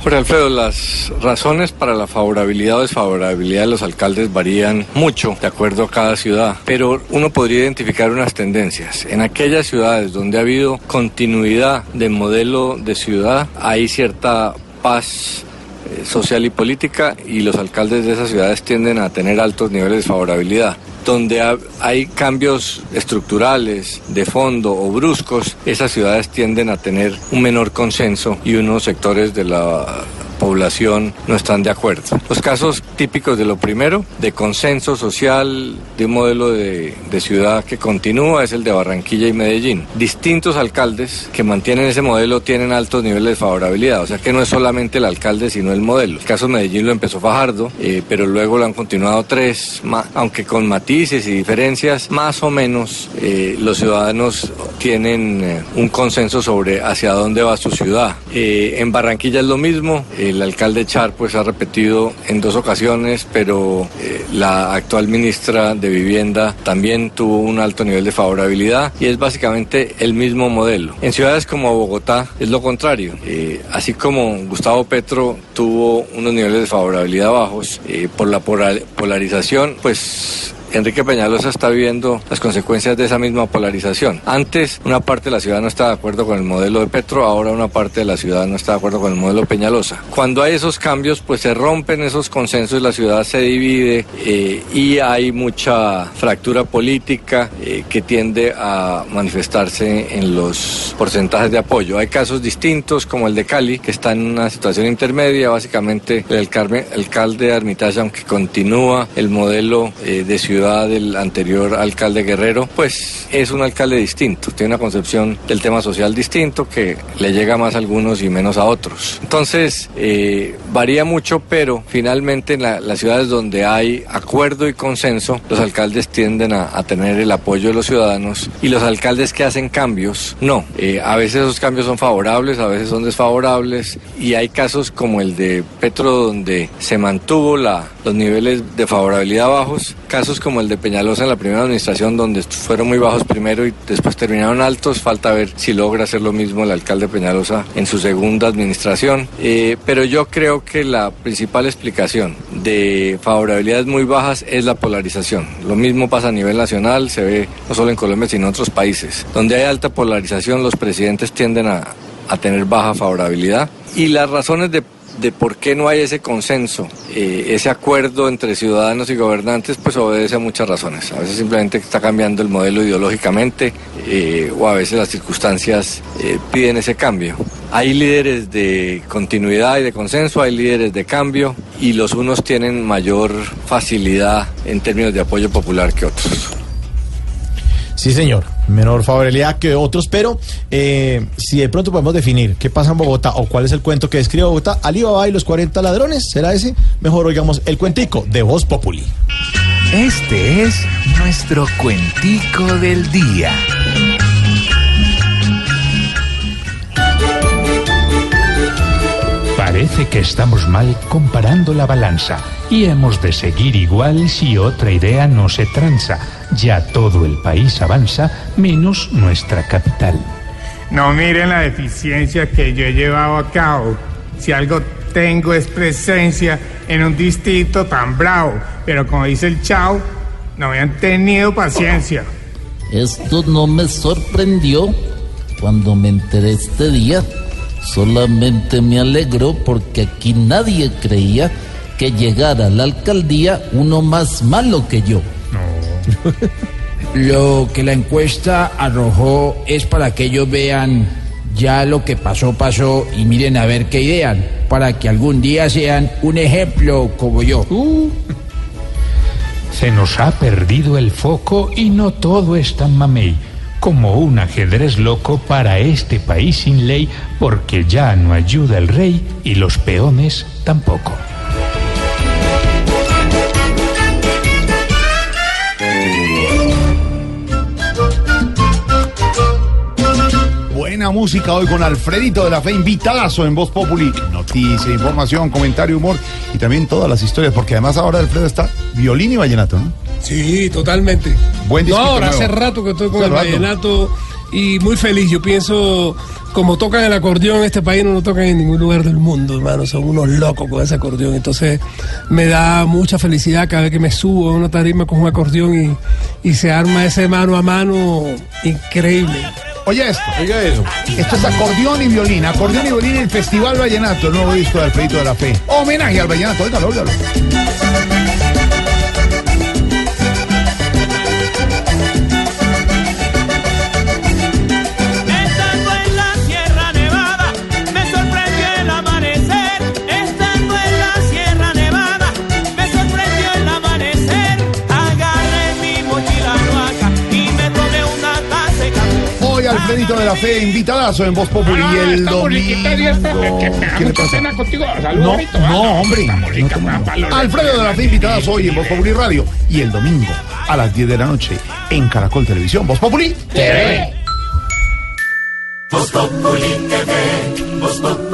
Jorge Alfredo, las razones para la favorabilidad o desfavorabilidad de los alcaldes varían mucho de acuerdo a cada ciudad, pero uno podría identificar unas tendencias. En aquellas ciudades donde ha habido continuidad de modelo de ciudad, hay cierta paz eh, social y política y los alcaldes de esas ciudades tienden a tener altos niveles de favorabilidad. Donde ha- hay cambios estructurales, de fondo o bruscos, esas ciudades tienden a tener un menor consenso y unos sectores de la población no están de acuerdo. Los casos típicos de lo primero, de consenso social, de un modelo de, ciudad que continúa, es el de Barranquilla y Medellín. Distintos alcaldes que mantienen ese modelo tienen altos niveles de favorabilidad, o sea que no es solamente el alcalde, sino el modelo. El caso de Medellín lo empezó Fajardo, eh, pero luego lo han continuado tres, ma- aunque con matices y diferencias, más o menos eh, los ciudadanos tienen eh, un consenso sobre hacia dónde va su ciudad. En Barranquilla es lo mismo, el alcalde Char pues ha repetido en dos ocasiones, pero eh, la actual ministra de Vivienda también tuvo un alto nivel de favorabilidad y es básicamente el mismo modelo. En ciudades como Bogotá es lo contrario, Eh, así como Gustavo Petro tuvo unos niveles de favorabilidad bajos eh, por la polar- polarización, pues Enrique Peñalosa está viendo las consecuencias de esa misma polarización. Antes una parte de la ciudad no estaba de acuerdo con el modelo de Petro, ahora una parte de la ciudad no está de acuerdo con el modelo Peñalosa. Cuando hay esos cambios, pues se rompen esos consensos, la ciudad se divide eh, y hay mucha fractura política eh, que tiende a manifestarse en los porcentajes de apoyo. Hay casos distintos como el de Cali, que está en una situación intermedia, básicamente el alcalde, alcalde de Armitage, aunque continúa el modelo eh, de ciudad del anterior alcalde Guerrero, pues es un alcalde distinto, tiene una concepción del tema social distinto que le llega más a algunos y menos a otros. Entonces, eh, varía mucho, pero finalmente en la- las ciudades donde hay acuerdo y consenso, los alcaldes tienden a, a tener el apoyo de los ciudadanos y los alcaldes que hacen cambios, no. Eh, a veces esos cambios son favorables, a veces son desfavorables y hay casos como el de Petro donde se mantuvo la, los niveles de favorabilidad bajos, casos como el de Peñalosa en la primera administración donde fueron muy bajos primero y después terminaron altos, falta ver si logra hacer lo mismo el alcalde Peñalosa en su segunda administración, Eh, pero yo creo que la principal explicación de favorabilidades muy bajas es la polarización. Lo mismo pasa a nivel nacional, se ve no solo en Colombia sino en otros países. Donde hay alta polarización los presidentes tienden a, a tener baja favorabilidad y las razones de de por qué no hay ese consenso, eh, ese acuerdo entre ciudadanos y gobernantes, pues obedece a muchas razones. A veces simplemente está cambiando el modelo ideológicamente eh, o a veces las circunstancias eh, piden ese cambio. Hay líderes de continuidad y de consenso, hay líderes de cambio y los unos tienen mayor facilidad en términos de apoyo popular que otros. Sí, señor. Menor favorabilidad que otros, pero eh, si de pronto podemos definir qué pasa en Bogotá o cuál es el cuento que describe Bogotá, Alibaba y los 40 ladrones, ¿será ese? Mejor oigamos el cuentico de Voz Populi. Este es nuestro cuentico del día. Parece que estamos mal comparando la balanza y hemos de seguir igual si otra idea no se tranza. Ya todo el país avanza, menos nuestra capital. No miren la deficiencia que yo he llevado a cabo. Si algo tengo es presencia en un distrito tan bravo. Pero como dice el chao, no me han tenido paciencia. Esto no me sorprendió cuando me enteré este día. Solamente me alegró porque aquí nadie creía que llegara a la alcaldía uno más malo que yo. *laughs* Lo que la encuesta arrojó es para que ellos vean ya lo que pasó, pasó y miren a ver qué idean, para que algún día sean un ejemplo como yo. Se nos ha perdido el foco y no todo es tan mamey. Como un ajedrez loco para este país sin ley, porque ya no ayuda el rey y los peones tampoco. Buena música hoy con Alfredito de la Fe, invitadazo en Voz Populi. Noticia, información, comentario, humor y también todas las historias, porque además ahora Alfredo está violín y vallenato, ¿no? Sí, totalmente. Buen No, ahora nuevo. hace rato que estoy con el rato. vallenato y muy feliz. Yo pienso, como tocan el acordeón en este país, no lo tocan en ningún lugar del mundo, hermano. Son unos locos con ese acordeón. Entonces, me da mucha felicidad cada vez que me subo a una tarima con un acordeón y, y se arma ese mano a mano increíble. Oye esto. Oiga eso. Esto es acordeón y violín. Acordeón y violín en el Festival Vallenato, el nuevo disco de Alfredito de la Fe. Homenaje al vallenato. Óigalo, óigalo. Alfredito de la Fe, invitadazo en Voz Populi y el domingo. ¿Qué le pasa? contigo. No, no, hombre. No Alfredo de la Fe, invitadas hoy en Voz Populi Radio y el domingo a las 10 de la noche en Caracol Televisión. Voz Populi TV. Voz Populi TV, Voz Populi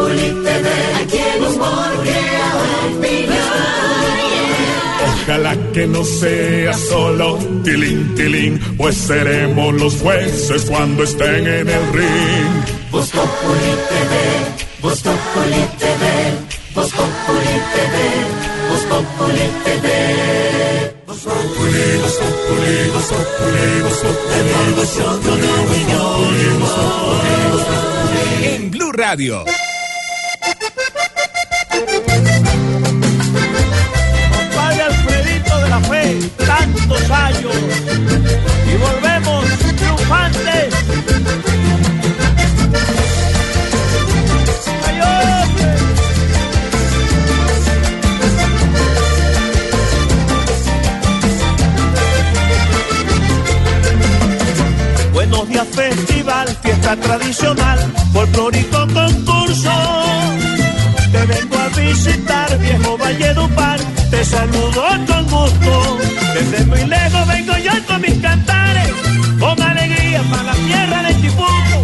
Ojalá que no sea solo tilín, tilín, pues seremos los jueces cuando estén en el ring. Voz Populi TV, Voz Populi TV, Voz Populi TV, Voz Populi TV. En Blue Radio. Tantos años. Y volvemos triunfantes. Buenos días, festival, fiesta tradicional, folclórico concurso. Te vengo a visitar, viejo Valledupar, te saludo con gusto. Desde muy lejos vengo yo con mis cantares, con alegría para la tierra de Chipuco.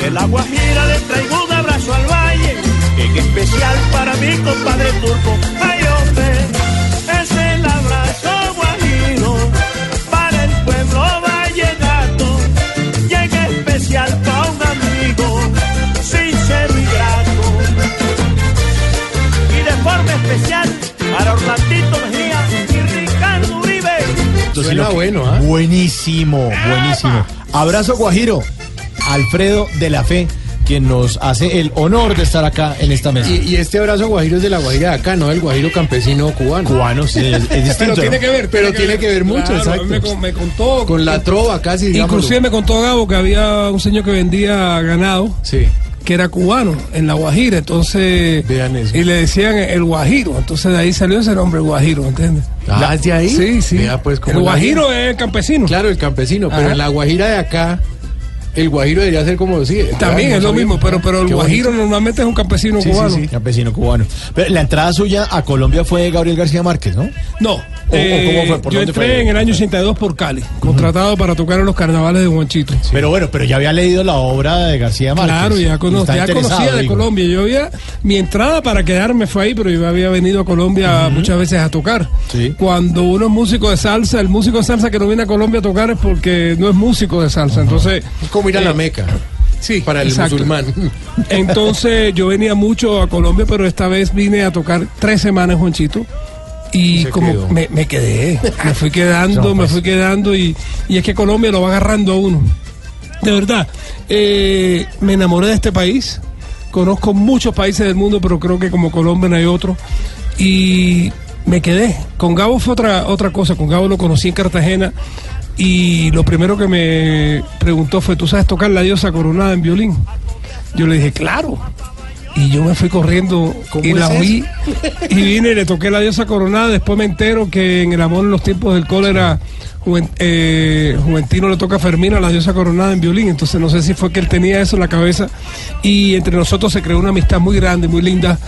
De la Guajira le traigo un abrazo al valle, en especial para mi compadre turco. Ay, hombre, es el abrazo guajiro para el pueblo vallenato y en especial para un amigo sincero y grato. Y de forma especial para Orlandito Mejía. Suena bueno, ¿ah? Buenísimo, buenísimo. Abrazo Guajiro, Alfredo de la Fe, quien nos hace el honor de estar acá en esta mesa. Y, y este abrazo guajiro es de la guajira de acá, no del guajiro campesino cubano. Cubano, sí, es, es *laughs* distinto. Pero tiene que ver, pero tiene que ver mucho, Claro, exacto. Me, con- me contó. Con la trova casi, digámoslo. Inclusive me contó Gabo que había un señor que vendía ganado. Que era cubano en la Guajira, entonces. Y le decían el Guajiro, entonces de ahí salió ese nombre, el Guajiro, ¿entiendes? Ah, ¿es de ahí? Sí, sí. Vea, pues, el Guajiro es el campesino. Claro, el campesino, pero en la guajira de acá, el guajiro debería ser como decir. También es lo mismo, pero, pero el Guajiro normalmente es un campesino Sí, sí, cubano. sí, campesino cubano. Pero la entrada suya a Colombia fue Gabriel García Márquez, ¿no? No. o eh, cómo fue? ¿Por yo dónde entré fue? en el año 82 por Cali, contratado para tocar en los carnavales de Juanchito. Pero bueno, pero ya había leído la obra de García Márquez. Claro, ya, cono- ya conocía de digo. Colombia. Yo había, mi entrada para quedarme fue ahí, pero yo había venido a Colombia muchas veces a tocar. Cuando uno es músico de salsa, el músico de salsa que no viene a Colombia a tocar es porque no es músico de salsa. Entonces, Es como ir a la eh, Meca. Sí, para el exacto. musulmán. Entonces yo venía mucho a Colombia, pero esta vez vine a tocar tres semanas Juanchito. Y Se como me, me quedé, me fui *laughs* quedando, No, me fui quedando y, y es que Colombia lo va agarrando a uno. De verdad, eh, me enamoré de este país. Conozco muchos países del mundo, pero creo que como Colombia no hay otro. Y me quedé. Con Gabo fue otra, otra cosa. Con Gabo lo conocí en Cartagena. Y lo primero que me preguntó fue, ¿tú sabes tocar la diosa coronada en violín? Yo le dije, claro. Y yo me fui corriendo y la oí y vine y le toqué la diosa coronada. Después me entero que en el amor en los tiempos del cólera, Juvent- eh, Juventino le toca a Fermina la diosa coronada en violín. Entonces no sé si fue que él tenía eso en la cabeza. Y entre nosotros se creó una amistad muy grande, muy linda.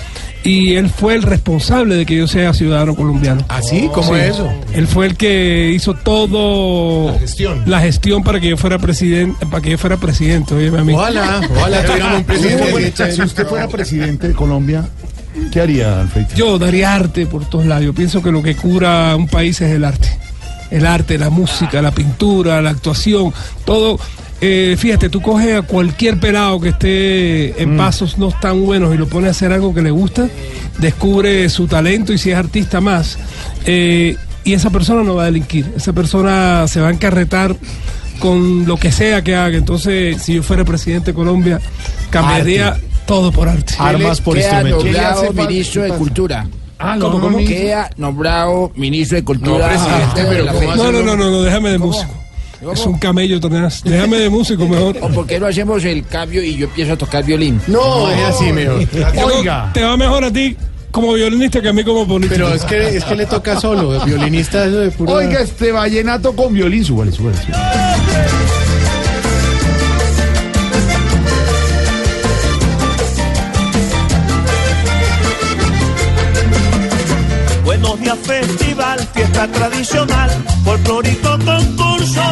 Y él fue el responsable de que yo sea ciudadano colombiano. ¿Ah, sí? ¿Cómo es eso? Él fue el que hizo todo La gestión. la gestión para que yo fuera presidente, para que yo fuera presidente. óyeme a mí. Ojalá, ojalá tuviéramos un presidente. Si usted fuera presidente de Colombia, ¿qué haría, Alfredo? Yo daría arte por todos lados. Yo pienso que lo que cura un país es el arte. El arte, la música, la pintura, la actuación, todo. Eh, fíjate, tú coges a cualquier pelado que esté en pasos no tan buenos y lo pone a hacer algo que le gusta, descubre su talento y si es artista más. Eh, y esa persona no va a delinquir, esa persona se va a encarretar con lo que sea que haga. Entonces, si yo fuera presidente de Colombia, cambiaría Arte. todo por arte. Armas por instrumentos. Ministro ¿Qué de? Cultura. Ah, ¿Cómo, cómo? Queda nombrado ministro de Cultura. No, Ah. No, no, no, no, no, déjame de músico. Es un camello tenaz. Déjame de músico *laughs* mejor. ¿O por qué no hacemos el cambio y yo empiezo a tocar violín? No, es así mejor. *laughs* Oiga. Te va mejor a ti como violinista que a mí como político. Pero es que, es que le toca solo, violinista eso de puro. Oiga, este vallenato con violín, súbale, súbale. súbale. Festival, fiesta tradicional, folclórico concurso.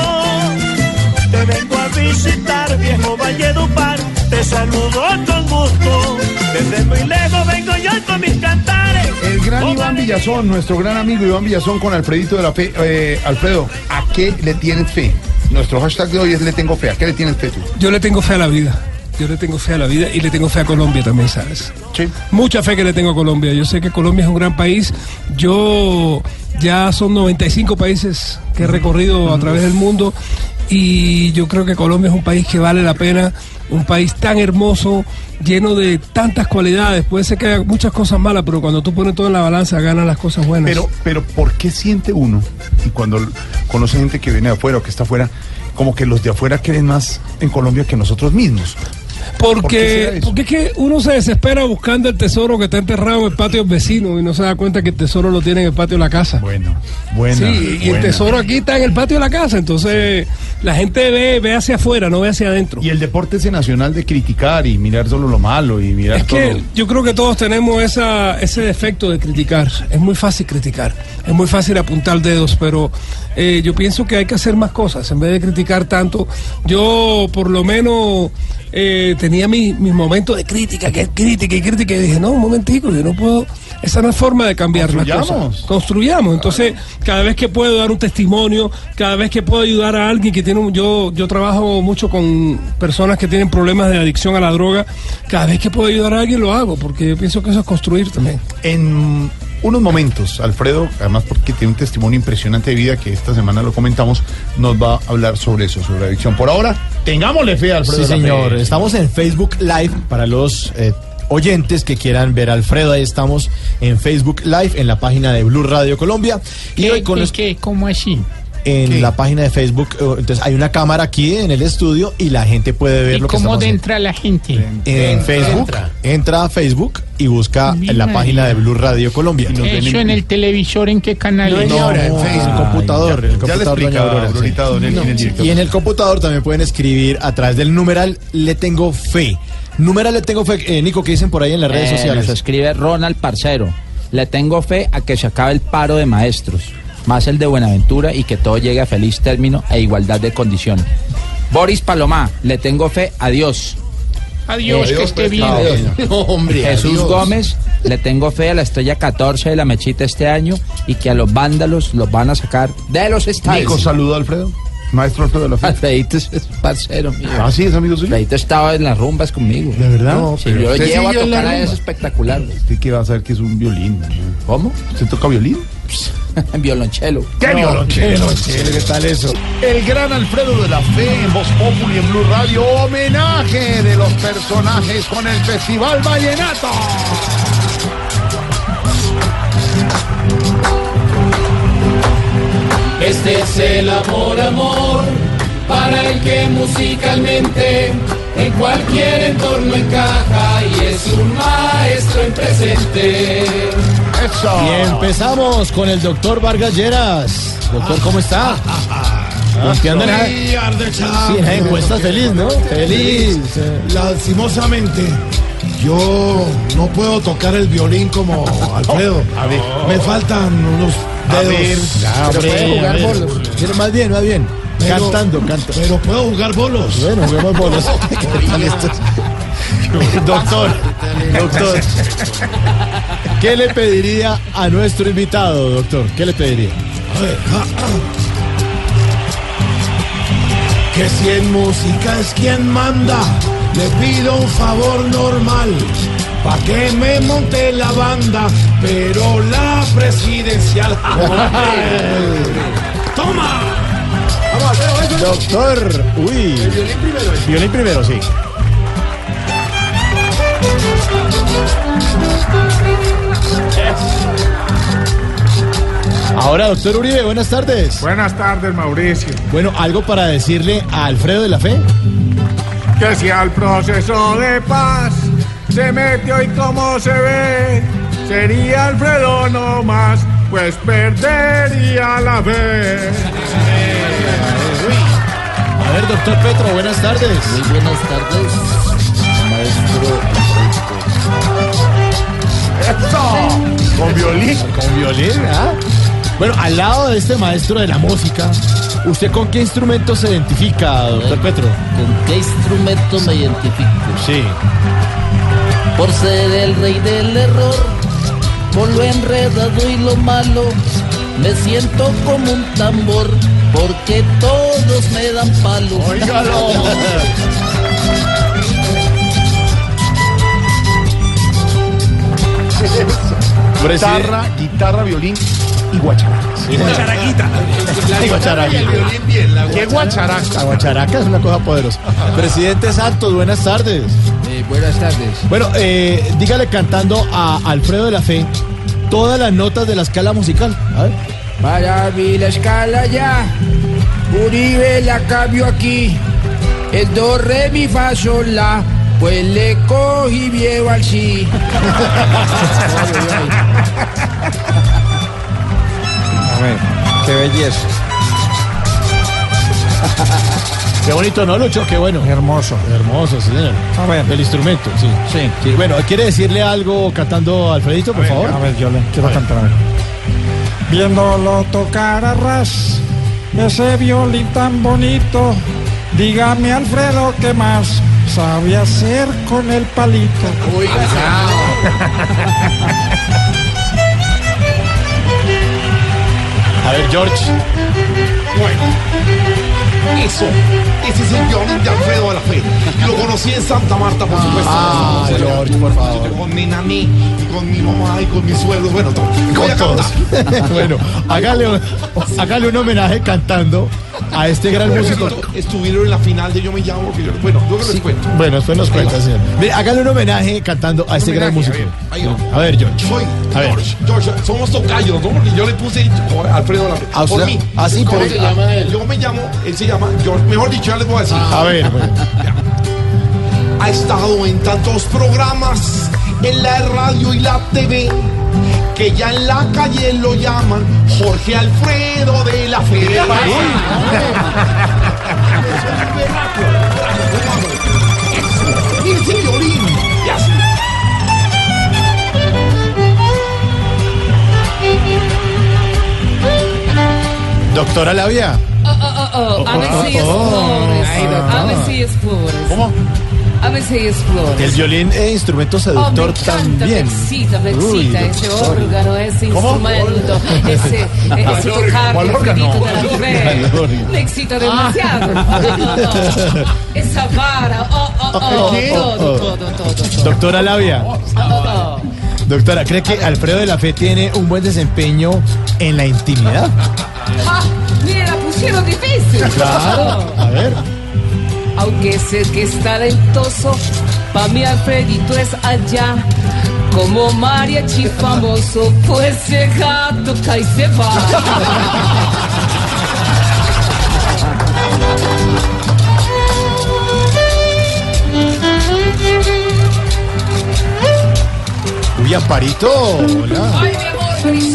Te vengo a visitar, viejo Valledupar, te saludo con gusto. Desde muy lejos vengo yo con mis cantares. El gran Iván. Villazón, nuestro gran amigo Iván Villazón con Alfredito de la Fe. Eh, Alfredo, ¿a qué le tienes fe? Nuestro hashtag de hoy es le tengo fe. ¿A qué le tienes fe tú? Yo le tengo fe a la vida. Yo le tengo fe a la vida y le tengo fe a Colombia también, ¿sabes? Sí. Mucha fe que le tengo a Colombia. Yo sé que Colombia es un gran país. Yo Ya son 95 países que he recorrido a través del mundo y yo creo que Colombia es un país que vale la pena, un país tan hermoso, lleno de tantas cualidades. Puede ser que haya muchas cosas malas, pero cuando tú pones todo en la balanza ganan las cosas buenas. Pero, pero ¿por qué siente uno, y cuando conoce gente que viene de afuera o que está afuera, como que los de afuera creen más en Colombia que nosotros mismos? ¿Por qué será Porque, porque es que uno se desespera buscando el tesoro que está enterrado en el patio vecino y no se da cuenta que el tesoro lo tiene en el patio de la casa. Bueno, buena. Sí, y el tesoro aquí está en el patio de la casa, entonces la gente ve, ve hacia afuera, no ve hacia adentro. Y el deporte ese nacional de criticar y mirar solo lo malo y mirar Es todo. que yo creo que todos tenemos esa, ese defecto de criticar. Es muy fácil criticar, es muy fácil apuntar dedos, pero eh, yo pienso que hay que hacer más cosas en vez de criticar tanto. Yo por lo menos eh, tenía mi- mis momentos de crítica, que crítica y crítica, y dije, no, un momentico, yo no puedo... Esa no es forma de cambiar las cosas. Construyamos. Entonces, cada vez que puedo dar un testimonio, cada vez que puedo ayudar a alguien que tiene un, yo, yo trabajo mucho con personas que tienen problemas de adicción a la droga, cada vez que puedo ayudar a alguien lo hago, porque yo pienso que eso es construir también. En unos momentos, Alfredo, además porque tiene un testimonio impresionante de vida que esta semana lo comentamos, nos va a hablar sobre eso, sobre adicción. Por ahora, tengámosle fe a Alfredo. Sí, señor. Estamos en Facebook Live para los eh, oyentes que quieran ver a Alfredo. Ahí estamos en Facebook Live, en la página de Blue Radio Colombia. Y hoy con los- ¿Qué? ¿Cómo así? En la página de Facebook, eh, entonces hay una cámara aquí en el estudio y la gente puede ver ¿Y lo que cómo estamos haciendo. entra la gente? En Facebook, entra. a Facebook y busca en la página de Blue Radio Colombia. ¿Eso en el televisor en qué canal? No, es? en el computador. ya- el ya le computador, explica doña Aurora, Aurorita, sí. el. Y en el computador también pueden escribir a través del numeral Le Tengo Fe. Numeral Le Tengo Fe. Eh, Nico, ¿qué dicen por ahí en las redes Eh, sociales? Nos escribe Ronald Parcero. Le tengo fe a que se acabe el paro de maestros, más el de Buenaventura y que todo llegue a feliz término e igualdad de condiciones. Boris Palomá, le tengo fe a Dios. Adiós, Eh, que esté bien. *laughs* No, hombre, Jesús adiós. Gómez, le tengo fe a la estrella 14 de la mechita este año y que a los vándalos los van a sacar de los estadios. Nico, saludo a Alfredo. Maestro Alfredo de la Fe. *laughs* Alfredito es parcero mío. Ah, sí, es amigo suyo. Alfredito estaba en las rumbas conmigo. ¿De verdad? No, si pero yo lo llevo a tocar a rumba. es espectacular. ¿Usted qué va a saber que es un violín? ¿Cómo? ¿Usted toca violín? *laughs* Violonchelo. ¿Qué No, violonchelo? ¿Qué tal eso? El gran Alfredo de la Fe en Voz Populi en Blue Radio. Homenaje de los personajes con el Festival Vallenato. Este es el amor, amor, para el que musicalmente en cualquier entorno encaja y es un maestro en presente. Y empezamos con el doctor Vargas Lleras. Doctor, ¿cómo está? Limpiando *laughs* en la- Sí, en la encuesta feliz, ¿no? Feliz. Lastimosamente, yo no puedo tocar el violín como *laughs* Alfredo. A ver. Me faltan unos A ver, dedos. hombre, puede a jugar ver. bolos. Pero más bien, más bien. Pero- cantando, canta. Pero puedo jugar bolos. Bueno, juguemos bolos. ¿Qué tal esto? Doctor, doctor. ¿Qué le pediría a nuestro invitado, doctor? ¿Qué le pediría? A ver, ah, ah. Que si en música es quien manda, le pido un favor normal. Pa' que me monte la banda, pero la presidencial. *laughs* *laughs* ¡Toma! Doctor, uy. violín primero. Violín primero, sí. Ahora, doctor Uribe, buenas tardes. Buenas tardes, Mauricio. Bueno, ¿algo para decirle a Alfredo de la Fe? Que si al proceso de paz se metió y como se ve, sería Alfredo no más, pues perdería la fe. Ver, doctor Petro, buenas tardes. Muy buenas tardes, maestro ¡Eso! Con violín. Con violín, ¿ah? Bueno, al lado de este maestro de la música, ¿usted con qué instrumento se identifica, doctor Petro? ¿Con qué instrumento me identifico? Sí. Por ser el rey del error, por lo enredado y lo malo, me siento como un tambor, porque todos me dan palos. Óigalo. Guitarra, guitarra, violín y guacharacas. Y guacharaquita. Y guacharaquita. ¿Qué guacharaca? La guacharaca es una cosa poderosa. Presidente Santos, buenas tardes. buenas tardes. Bueno, eh, dígale cantando a Alfredo de la Fe todas las notas de la escala musical. A ver. Para mí la escala ya. Uribe la cambio aquí. Es do, re, mi, fa, sol, la. Pues le cogí viejo al sí. *laughs* A ver, qué belleza. Qué bonito, ¿no, Lucho? Qué bueno. Hermoso. Hermoso, sí, señor. A ver. El instrumento, sí. Sí. Sí, bueno, ¿quiere decirle algo cantando Alfredito, por A ver, favor? A ver, yo le quiero cantar. a ver. Viéndolo tocar a ras, ese violín tan bonito. Dígame, Alfredo, ¿qué más sabe hacer con el palito? A ver, George. Bueno, eso, ese es el violín de Alfredo de la Fe. Lo conocí en Santa Marta, por supuesto. Ah, George, por favor. Con mi naní, y con mi mamá, y con mi suegro, bueno, todo. Voy a todos. *laughs* bueno, hágale, un- hágale un homenaje cantando a este gran músico. Estuvieron en la final de Yo Me Llamo, yo, bueno, luego les cuento. Bueno, después nos cuenta, señor. Mire, hágale un homenaje cantando a este gran músico. a ver, George. Soy A ver. George, George, somos tocayos, ¿no? Porque yo le puse Alfredo la Fe. ¿A usted? Por mí. Ah, sí, ¿Cómo por- se llama él? Yo me llamo, él se llama George. Mejor dicho, ya les voy a decir. A ver, bueno. Ha estado en tantos programas, en la radio y la TV, que ya en la calle lo llaman Jorge Alfredo de la Fe. Doctora Labia. Oh, oh, oh, a ver si es Oh, A ver doctora. si es flores. ¿Cómo? A ver si es flores. El violín es instrumento Oh, me seductor también. me excita, me Uy, excita ese órgano, ese ¿Cómo? instrumento, ese, *laughs* ese tocar ¿Cuál el órgano? de la fe. ¿Cuál órgano? Me excita demasiado. *laughs* Esa vara, oh, oh, oh, Oh, oh. todo, todo, todo. Doctora Labia. Oh, oh. Doctora, ¿cree que Alfredo de la Fe tiene un buen desempeño en la intimidad? Ah, mire, la pusieron difícil. Claro. A ver. Aunque sé que es talentoso, pa' mí Alfredito es allá. Como mariachi famoso, pues se toca y se va. Uy, Amparito. Hola. Ay,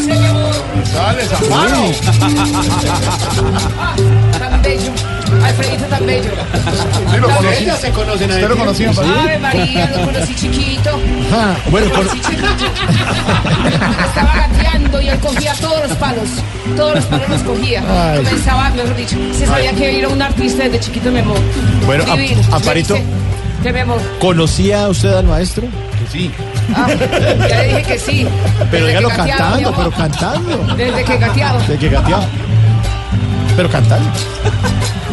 mi amor, Tan bello. Alfredito tan bello. lo conocí. bello. se conocen ¿Usted lo conocía? Ave María, lo conocí chiquito. Ah, bueno, Lo con- conocí chiquito. Estaba gateando y él cogía todos los palos. Todos los palos los cogía. Ay. Comenzaba, mejor dicho. Se sabía que era un artista desde chiquito, mi amor. Bueno, Divino. ¿Me mi amor? ¿Conocía usted al maestro? sí. Ah, ya le dije que sí. Pero Desde dígalo que cantando, pero cantando. Desde que gateaba. De que gateaba. Pero cantando.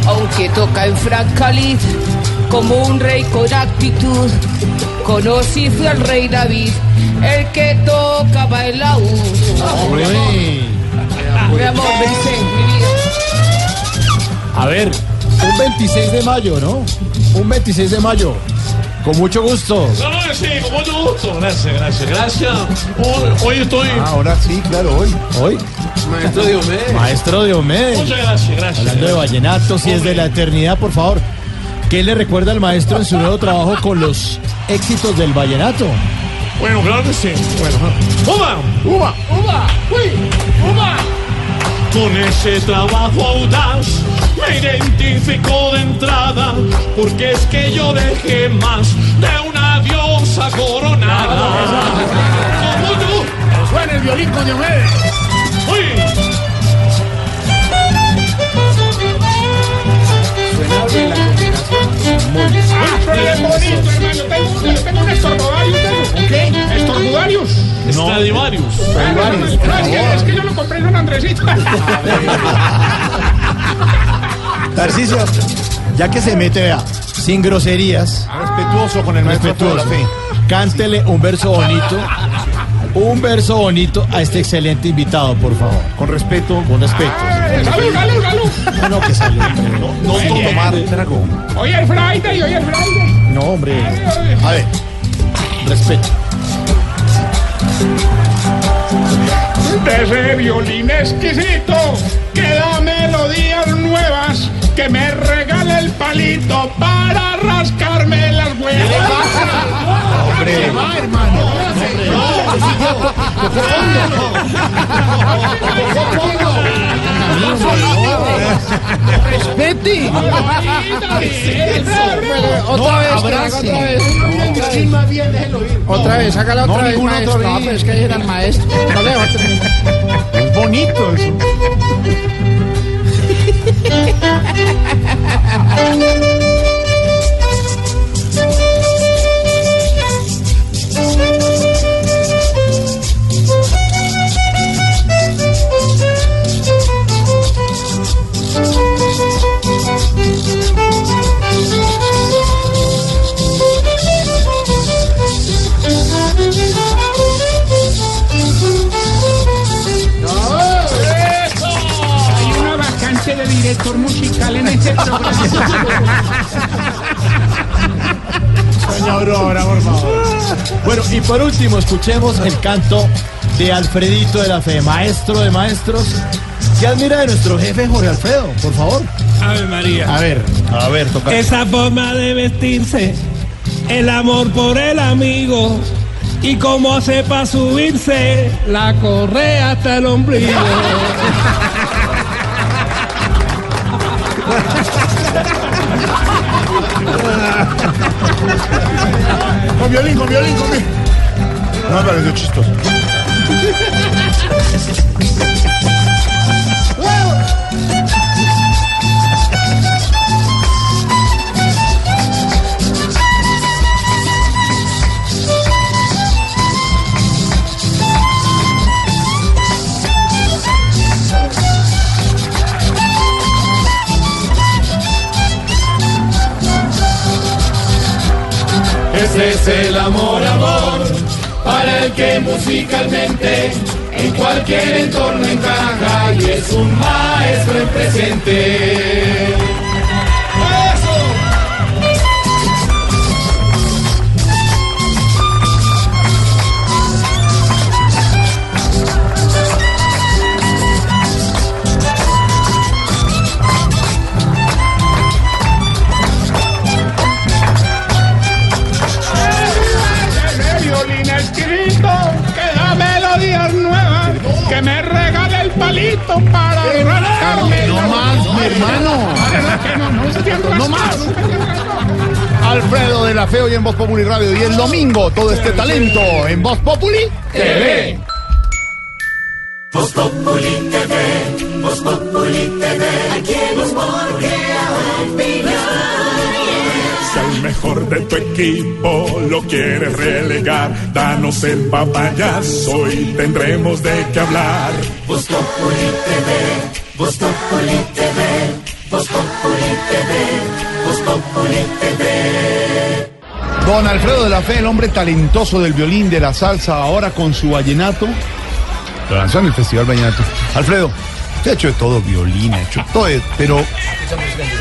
Aunque toca en franca lid, como un rey con actitud. Conocí fue al rey David, el que tocaba el laúd. Oh, mi amor, mi amor, me dice, mi vida. A ver, un 26 de mayo, ¿no? Un 26 de mayo. Con mucho gusto. Claro que sí, con mucho gusto. Gracias, gracias, gracias. Hoy, hoy estoy. Ah, ahora sí, claro, hoy. Hoy. Maestro Diomedes. Maestro Diomedes. Muchas gracias, gracias. Hablando de vallenato, si es de la eternidad, por favor. ¿Qué le recuerda al maestro en su nuevo trabajo con los éxitos del vallenato? Bueno, claro que sí. Bueno, ¡Uva! ¡Uva! ¡Uva! ¡Uy! ¡Uva! Con ese trabajo audaz me identifico de entrada, porque es que yo dejé más de una diosa coronada. Mucho gusto. Suena el violín con Diomedes. ¡Uy! Ah, pero es bonito, hermano. Tengo, un- tengo un estornudario. tengo. ¿Un qué? Estornudarius. Stradivarius. No, es que- es que yo lo compré en un Andresito. Tarcicio, ya que se mete, vea, sin groserías. Respetuoso con el maestro Respetuoso. de. Cántele un verso bonito Un verso bonito a este excelente invitado, por favor. Con respeto. Con respeto. ¡Salud, salud, salud! No, no, que salud. No, no tomar trago. Hoy el Friday, hoy el Friday. No, hombre. A ver. Respeto. De ese violín exquisito que da melodías nuevas que me regale el palito para rascarme las huevas. Hombre. va, hermano. Respete. Otra vez, otra vez. Otra vez, hágala No, otra vez, maestro. No, pero es que era el maestro. No le bonito eso. Programa. *laughs* Doña Aurora, por favor. Bueno, y por último, escuchemos el canto de Alfredito de la Fe, maestro de maestros. ¿Qué admira de nuestro jefe Jorge Alfredo? Por favor. Ave María. A ver, a ver, toca. Esa forma de vestirse, el amor por el amigo y cómo hace para subirse la correa hasta el ombligo. *laughs* Con violín, con violín, con violín. No me pareció chistoso. Es el amor, amor, para el que musicalmente en cualquier entorno encaja y es un maestro en presente. Para rascarme No más, mi hermano. No, más. Alfredo de la Fe hoy en Voz Populi Radio. Y el domingo, todo este talento en Voz Populi TV. Voz Populi TV, Voz Populi TV, aquí en Voz mejor de tu equipo lo quieres relegar, danos el papayazo y tendremos de qué hablar. Populi TV, Populi TV, Populi TV, Populi TV. Don Alfredo de la Fe, el hombre talentoso del violín, de la salsa, ahora con su vallenato. Lo lanzó en el Festival Vallenato. Alfredo, usted ha hecho de todo, violín, ha hecho todo, de- pero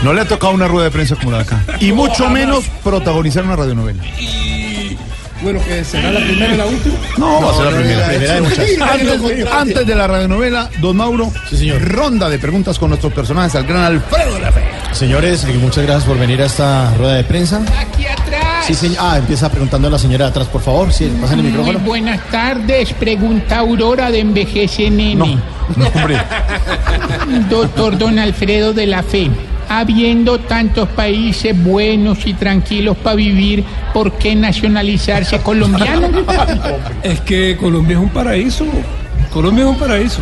no le ha tocado una rueda de prensa como la de acá. Y mucho menos protagonizar una radionovela. Y bueno, que será la primera y la última. No, va a ser la primera, de muchas. Antes, antes de la radionovela, don Mauro, ronda de preguntas con nuestros personajes al gran Alfredo de la Fe. Señores, eh, muchas gracias por venir a esta rueda de prensa. Aquí atrás. Sí, señor. Ah, empieza preguntando a la señora de atrás, por favor. Sí, pasen el Muy micrófono. buenas tardes, pregunta Aurora de Envejece Nene. No, hombre. *laughs* Doctor Don Alfredo de la Fe, habiendo tantos países buenos y tranquilos para vivir, ¿por qué nacionalizarse colombiano? *laughs* Es que Colombia es un paraíso. Colombia es un paraíso.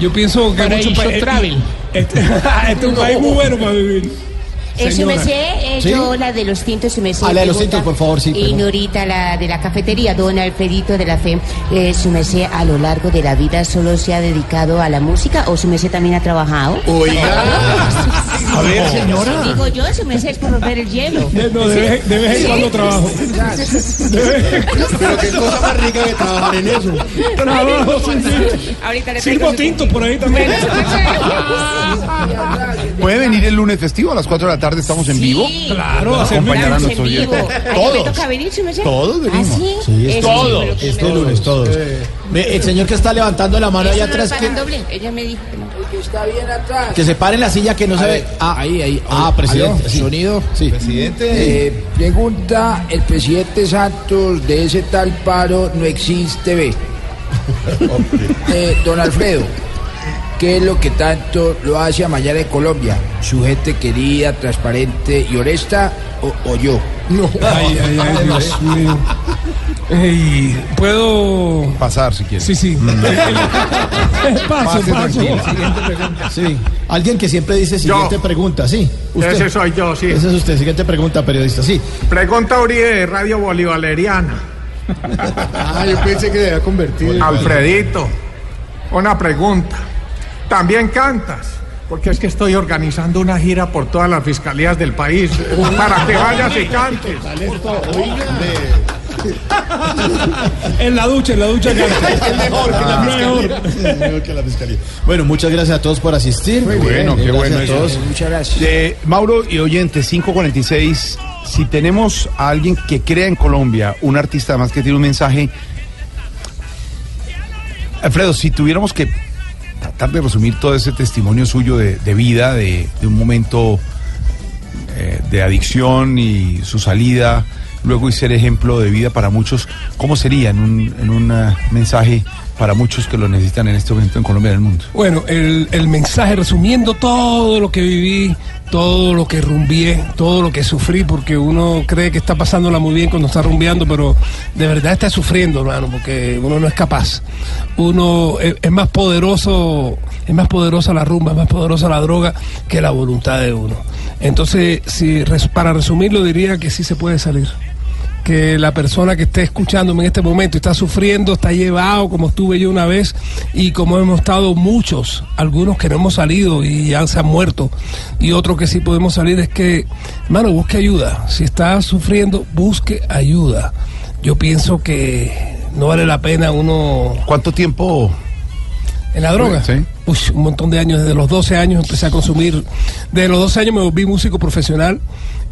Yo pienso que Paraíso pa- travel. Este, *laughs* este es un país muy bueno para vivir. Eh, su Señora. merced, eh, ¿Sí? yo la de los tintos, su merced. Ah, la de los tintos, por favor, sí, Y perdón. Norita, la de la cafetería, don Alfredito de la Fe. Eh, su merced, a lo largo de la vida solo se ha dedicado a la música o su merced también ha trabajado? Oiga. A ver, señora. Digo yo, su merced es por romper el hielo. No, de vez, en cuando trabajo. Pero qué cosa más rica que trabajar en eso. Trabajo, sí, sí. Ahorita le Sirvo tinto por ahí también. ¿Puede venir el lunes festivo a las 4 de la tarde? Estamos en vivo. Claro, acompañar a nuestros en vivo. oyentes. ¿A Todos. Todos venimos. ¿Ah, sí? Sí, Eso todos. Este lunes, todos. Ve, El señor que está levantando la mano allá atrás, que, doble. Ella me dijo que no. que está bien atrás. que se pare en la silla que no se ve. Ah, Ahí, ahí. Ah, presidente. ¿Sonido? Sí. Eh, pregunta el presidente Santos de ese tal paro no existe, ve. *laughs* Eh, don Alfredo, ¿qué es lo que tanto lo hace amañar en Colombia? ¿Su gente querida, transparente y honesta o, o yo? No. *laughs* Ay, ay, ay, Dios mío. Ey, ¿Puedo...? Pasar si quieres. Sí, sí. *laughs* paso, Pase paso. tranquilo. Sí. Alguien que siempre dice siguiente pregunta, sí. Usted. Ese soy yo, sí. Ese es usted, siguiente pregunta, periodista, sí. Pregunta Uribe de Radio Bolivariana. Ah, yo pensé que se había convertido. en- Alfredito, una pregunta. ¿También cantas? Porque es que estoy organizando una gira por todas las fiscalías del país para que vayas y cantes. *laughs* En la ducha, en la ducha. *laughs* Es mejor que la fiscalía. Es mejor que la fiscalía. Bueno, muchas gracias a todos por asistir. Muy bueno, qué Gracias bueno a eso. todos. Muchas gracias. Eh, Mauro y oyentes, 546. Si tenemos a alguien que crea en Colombia, un artista además que tiene un mensaje. Alfredo, si tuviéramos que tratar de resumir todo ese testimonio suyo de, de vida, de, de un momento eh, de adicción y su salida, luego y ser ejemplo de vida para muchos, ¿cómo sería en un, en un eh, mensaje para muchos que lo necesitan en este momento en Colombia y en el mundo? Bueno, el, mensaje resumiendo todo lo que viví, todo lo que rumbié, todo lo que sufrí, porque uno cree que está pasándola muy bien cuando está rumbeando, pero de verdad está sufriendo, hermano, porque uno no es capaz. Uno es, es más poderoso, es más poderosa la rumba, es más poderosa la droga que la voluntad de uno. Entonces, si, para resumirlo, diría que sí se puede salir que la persona que esté escuchándome en este momento está sufriendo, está llevado como estuve yo una vez y como hemos estado muchos, algunos que no hemos salido y ya se han muerto y otros que sí podemos salir es que, hermano, busque ayuda. Si está sufriendo, busque ayuda. Yo pienso que no vale la pena uno... ¿Cuánto tiempo? ¿En la droga? Sí. Uy, un montón de años, desde los 12 años empecé a consumir. Desde los 12 años me volví músico profesional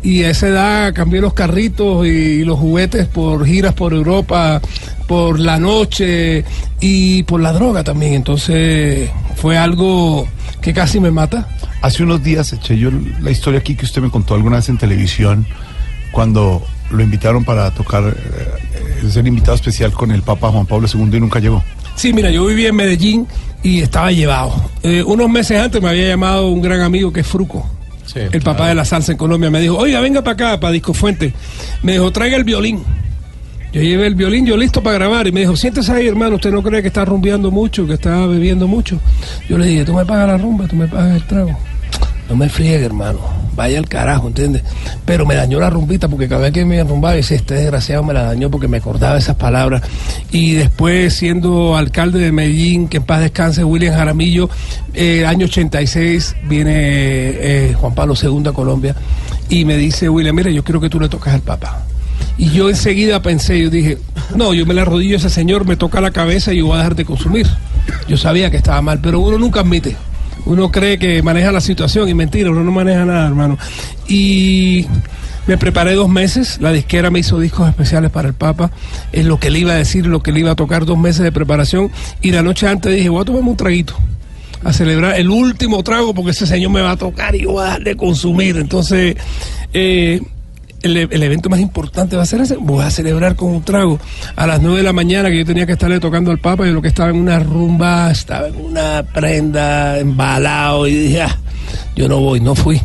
y a esa edad cambié los carritos y los juguetes por giras por Europa, por la noche y por la droga también. Entonces fue algo que casi me mata. Hace unos días eché yo la historia aquí que usted me contó alguna vez en televisión cuando lo invitaron para tocar, eh, ser invitado especial con el Papa Juan Pablo II y nunca llegó. Sí, mira, yo vivía en Medellín y estaba llevado. Eh, unos meses antes me había llamado un gran amigo que es Fruco. El papá de la salsa en Colombia me dijo, oiga, venga para acá, para Disco Fuente. Me dijo, traiga el violín. Yo llevé el violín, yo listo para grabar. Y me dijo, siéntese ahí, hermano, usted no cree que está rumbeando mucho, que está bebiendo mucho. Yo le dije, tú me pagas la rumba, tú me pagas el trago. No me friegue, hermano. Vaya al carajo, ¿entiendes? Pero me dañó la rumbita porque cada vez que me arrumbaba, decía, este desgraciado me la dañó porque me acordaba esas palabras. Y después, siendo alcalde de Medellín, que en paz descanse, William Jaramillo, eh, año 86, viene eh, Juan Pablo II a Colombia y me dice, William, mira, yo quiero que tú le tocas al Papa. Y yo enseguida pensé, yo dije, no, yo me le arrodillo a ese señor, me toca la cabeza y yo voy a dejar de consumir. Yo sabía que estaba mal, pero uno nunca admite. Uno cree que maneja la situación y mentira, uno no maneja nada, hermano. Y me preparé dos meses, la disquera me hizo discos especiales para el Papa, en lo que le iba a decir, lo que le iba a tocar, dos meses de preparación. Y la noche antes dije, voy a tomarme un traguito a celebrar el último trago porque ese señor me va a tocar y voy a dejar de consumir. Entonces, eh, el, evento más importante va a ser ese. Voy a celebrar con un trago a las 9 de la mañana que yo tenía que estarle tocando al Papa. Yo lo que estaba en una rumba, estaba en una prenda, embalado y dije, "Ah, yo no voy, no fui.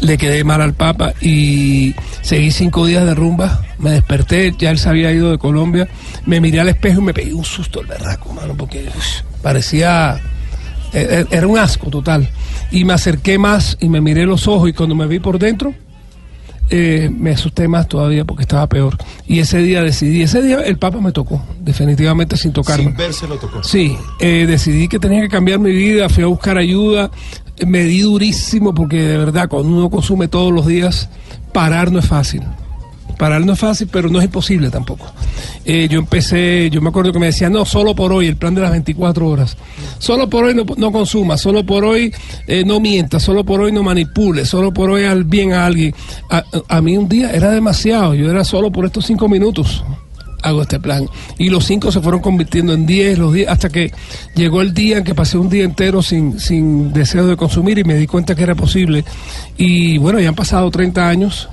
Le quedé mal al Papa y seguí cinco días de rumba. Me desperté, ya él se había ido de Colombia. Me miré al espejo y me pegué un susto al berraco, mano, porque parecía Eh, eh, Era un asco total. Y me acerqué más y me miré los ojos y cuando me vi por dentro, eh, me asusté más todavía porque estaba peor. Y ese día decidí, ese día el Papa me tocó, definitivamente sin tocarme. Sin verse lo tocó. Sí, eh, decidí que tenía que cambiar mi vida, fui a buscar ayuda, me di durísimo porque de verdad cuando uno consume todos los días, parar no es fácil. Parar no es fácil, pero no es imposible tampoco. Eh, yo empecé, yo me acuerdo que me decían, no, solo por hoy, el plan de las 24 horas. Solo por hoy no, no consuma, solo por hoy eh, no mienta, solo por hoy no manipule, solo por hoy al bien a alguien. A, mí un día era demasiado, yo era solo por estos cinco minutos hago este plan. Y los cinco se fueron convirtiendo en diez, los diez, hasta que llegó el día en que pasé un día entero sin, sin deseo de consumir y me di cuenta que era posible. Y bueno, ya han pasado 30 años.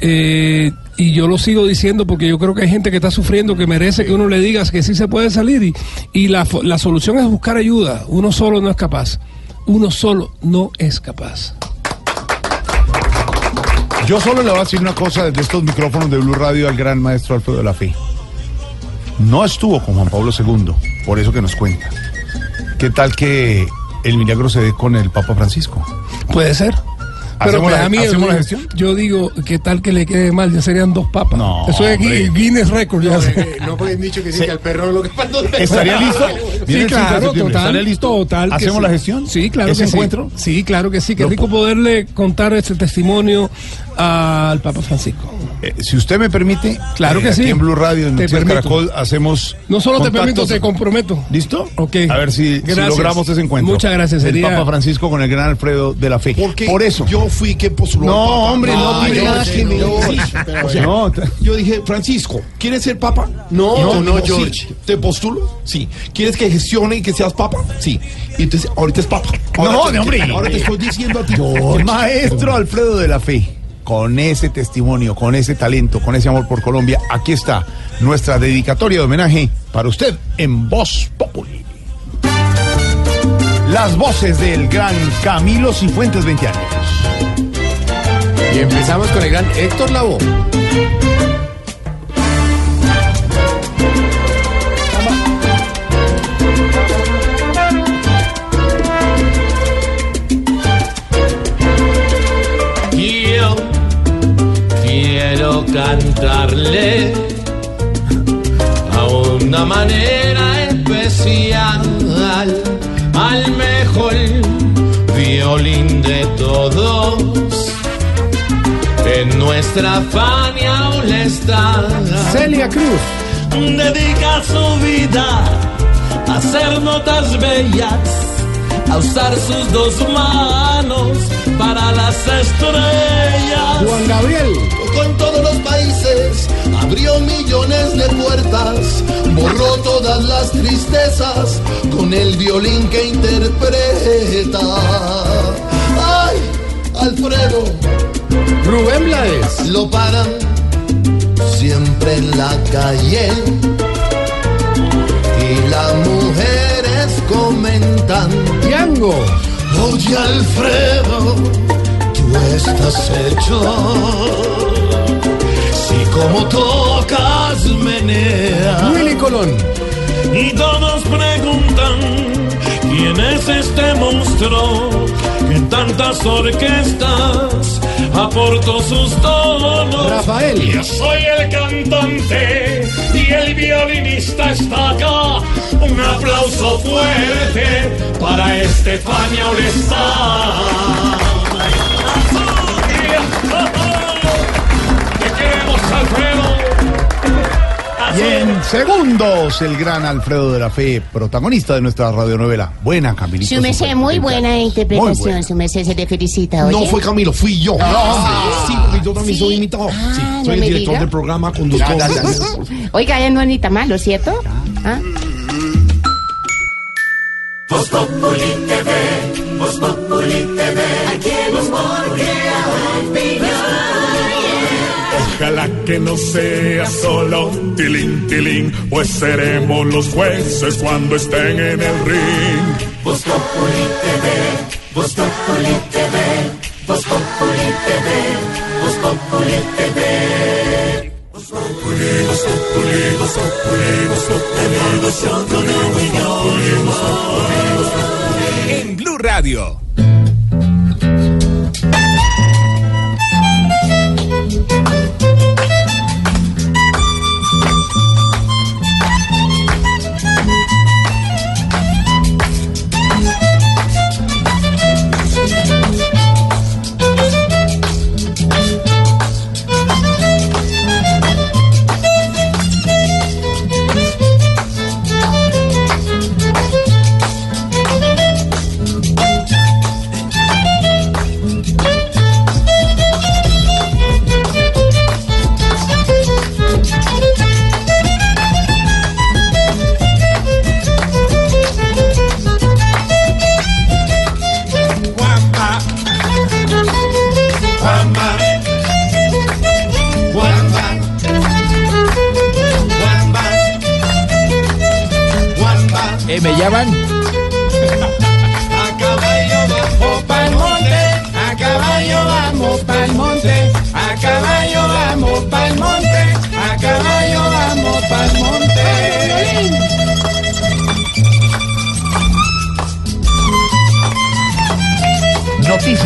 Eh, y yo lo sigo diciendo porque yo creo que hay gente que está sufriendo que merece que uno le diga que sí se puede salir y, y la, la solución es buscar ayuda. Uno solo no es capaz. Uno solo no es capaz. Yo solo le voy a decir una cosa desde estos micrófonos de Blue Radio al gran maestro Alfredo de la Fe. No estuvo con Juan Pablo II, por eso que nos cuenta. ¿Qué tal que el milagro se dé con el Papa Francisco? Puede ser. Pero ¿Hacemos me la- miedo, hacemos la yo- gestión? Yo digo, ¿qué tal que le quede mal? Ya serían dos papas. No, Eso es hombre. Guinness Record. Ya sé. No, porque han dicho que sí, que al perro lo que pasó. *laughs* ¿Estaría *laughs* listo? Sí, Viene el 5 de claro, total. ¿Hacemos sí. la gestión? Sí, claro ¿Ese que encuentro? sí. Sí, claro que sí. Qué rico poderle contar este testimonio al Papa Francisco. Eh, si usted me permite, Claro eh, que aquí sí. en Blue Radio, en Te. Caracol, hacemos. No solo te permito, te comprometo. ¿Listo? Ok. A ver si, logramos ese encuentro. Muchas gracias, El sería- Papa Francisco con el gran Alfredo de la Fe. Porque Por eso. yo fui quien postuló. No, Papa. hombre, no tiene yo- nada que ver. o sea, no, yo dije, Francisco, ¿quieres ser papa? No, no, sí. George. ¿Te postulo? Sí. ¿Quieres que gestione y que seas papa? Sí. Y entonces, ahorita es papa. Ahora No, te- no, hombre. Ahora te estoy diciendo a ti. Maestro Alfredo de la Fe, con ese testimonio, con ese talento, con ese amor por Colombia, aquí está nuestra dedicatoria de homenaje para usted en Voz Populi. Las voces del gran Camilo Cifuentes 20 años. Y empezamos con el gran Héctor Lavoe. Cantarle a una manera especial al mejor violín de todos. En nuestra Fania está Celia Cruz. dedica su vida a hacer notas bellas, a usar sus dos manos para las estrellas. Juan Gabriel. Con todos los países abrió millones de puertas, borró todas las tristezas con el violín que interpreta. ¡Ay, Alfredo! Rubén Blades. Lo paran siempre en la calle y las mujeres comentan. Tiango. Oye, Alfredo, tú estás hecho. Como tocas menea. Willy Colón. Y todos preguntan quién es este monstruo que en tantas orquestas aportó sus tonos. Rafael. Yo soy el cantante y el violinista está acá. Un aplauso fuerte para Estefania Te Y en segundos, el gran Alfredo de la Fe, protagonista de nuestra radionovela. Buena, Camilito. Su merced, muy buena interpretación. Su merced se le felicita. ¿oye? No fue Camilo, fui yo. Ah, sí, porque yo también sí. soy imitador. Ah, sí, no soy el director diga. del programa, conductor. Ya, ya, ya. Oiga, ya no es ni tan malo, ¿cierto? ¿Ah? Voz Populi TV, Voz Populi TV, aquí el humor ojalá que no sea solo tilín, tilín, pues seremos los jueces cuando estén en el ring. Vos Populi TV, Vos Populi TV, Vos Populi TV, Vos Populi TV. Vos Populi, Vos En Blue Radio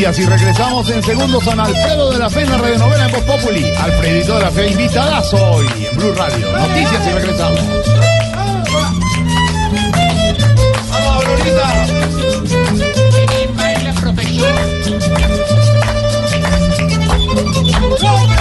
Noticias y regresamos en segundos a Alfredo de la Fe en la radionovela en Voz Populi. Alfredito de la Fe invitadazo hoy en Blue Radio. Noticias y regresamos. Vamos,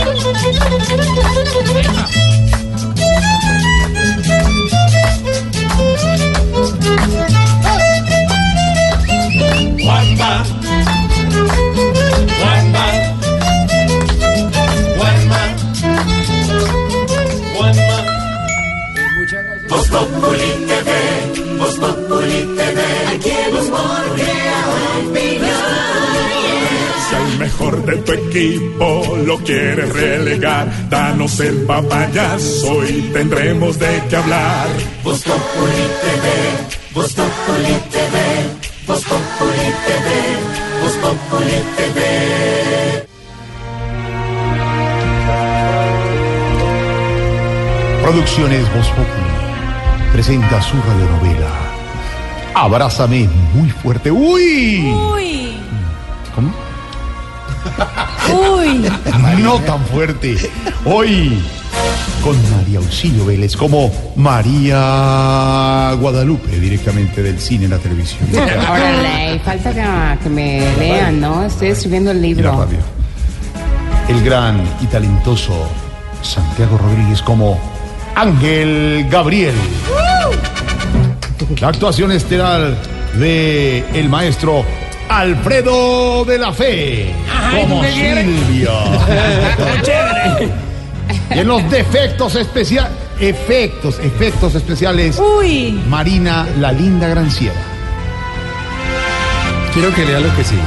mejor de tu equipo lo quieres relegar, danos el papayazo y tendremos de qué hablar. Voz Populi TV, Voz Populi TV, Voz Populi TV, Voz Populi TV. Producciones Voz Populi presenta su radionovela. Abrázame muy fuerte. ¡Uy! Uy. No tan fuerte. Hoy con María Auxilio Vélez como María Guadalupe, directamente del cine a la televisión. Órale, falta que, que me lean, ¿no? Estoy escribiendo el Y libro. El gran y talentoso Santiago Rodríguez como Ángel Gabriel. La actuación estelar de el maestro Alfredo de la Fe Ay, como *laughs* chévere. Y en los defectos especiales, efectos, efectos especiales, Uy. Marina la linda Granciera. Quiero que lea lo que sigue.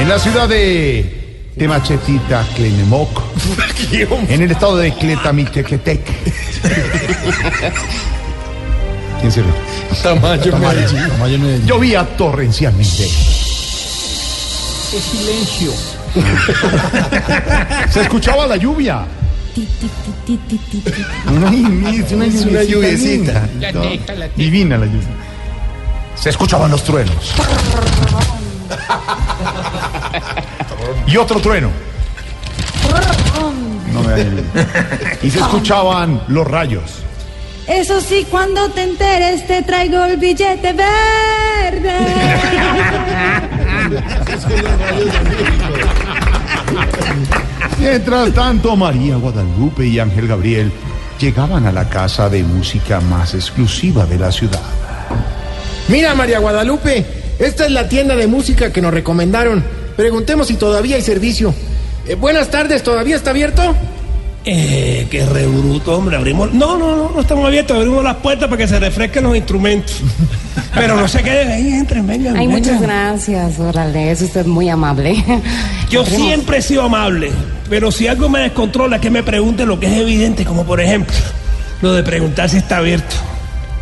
En la ciudad de Temachetita, Clenemoc, *laughs* en el estado de Cletamitequetec. ¿Quién se ríe? Tamayo, Tamayo. Medellín. Tamayo, Medellín. Llovía torrencialmente. ¡Qué silencio! *laughs* Se escuchaba la lluvia. Es una Es una lluviecita. La la. Divina la lluvia. Se escuchaban los truenos. Y otro trueno. No me. Y se escuchaban los rayos. Eso sí, cuando te enteres te traigo el billete verde. *laughs* *laughs* Mientras tanto, María Guadalupe y Ángel Gabriel llegaban a la casa de música más exclusiva de la ciudad. Mira, María Guadalupe, esta es la tienda de música que nos recomendaron. Preguntemos si todavía hay servicio. Eh, buenas tardes, ¿todavía está abierto? Eh, qué re bruto, hombre. Abrimos. No, no, no, no estamos abiertos. Abrimos las puertas para que se refresquen los instrumentos. *laughs* Pero no se queden ahí, entren, vengan. Ay, vengan. muchas gracias, órale, es usted muy amable. *laughs* Yo siempre he sido amable, pero si algo me descontrola, que me pregunte lo que es evidente, como por ejemplo, lo de preguntar si está abierto.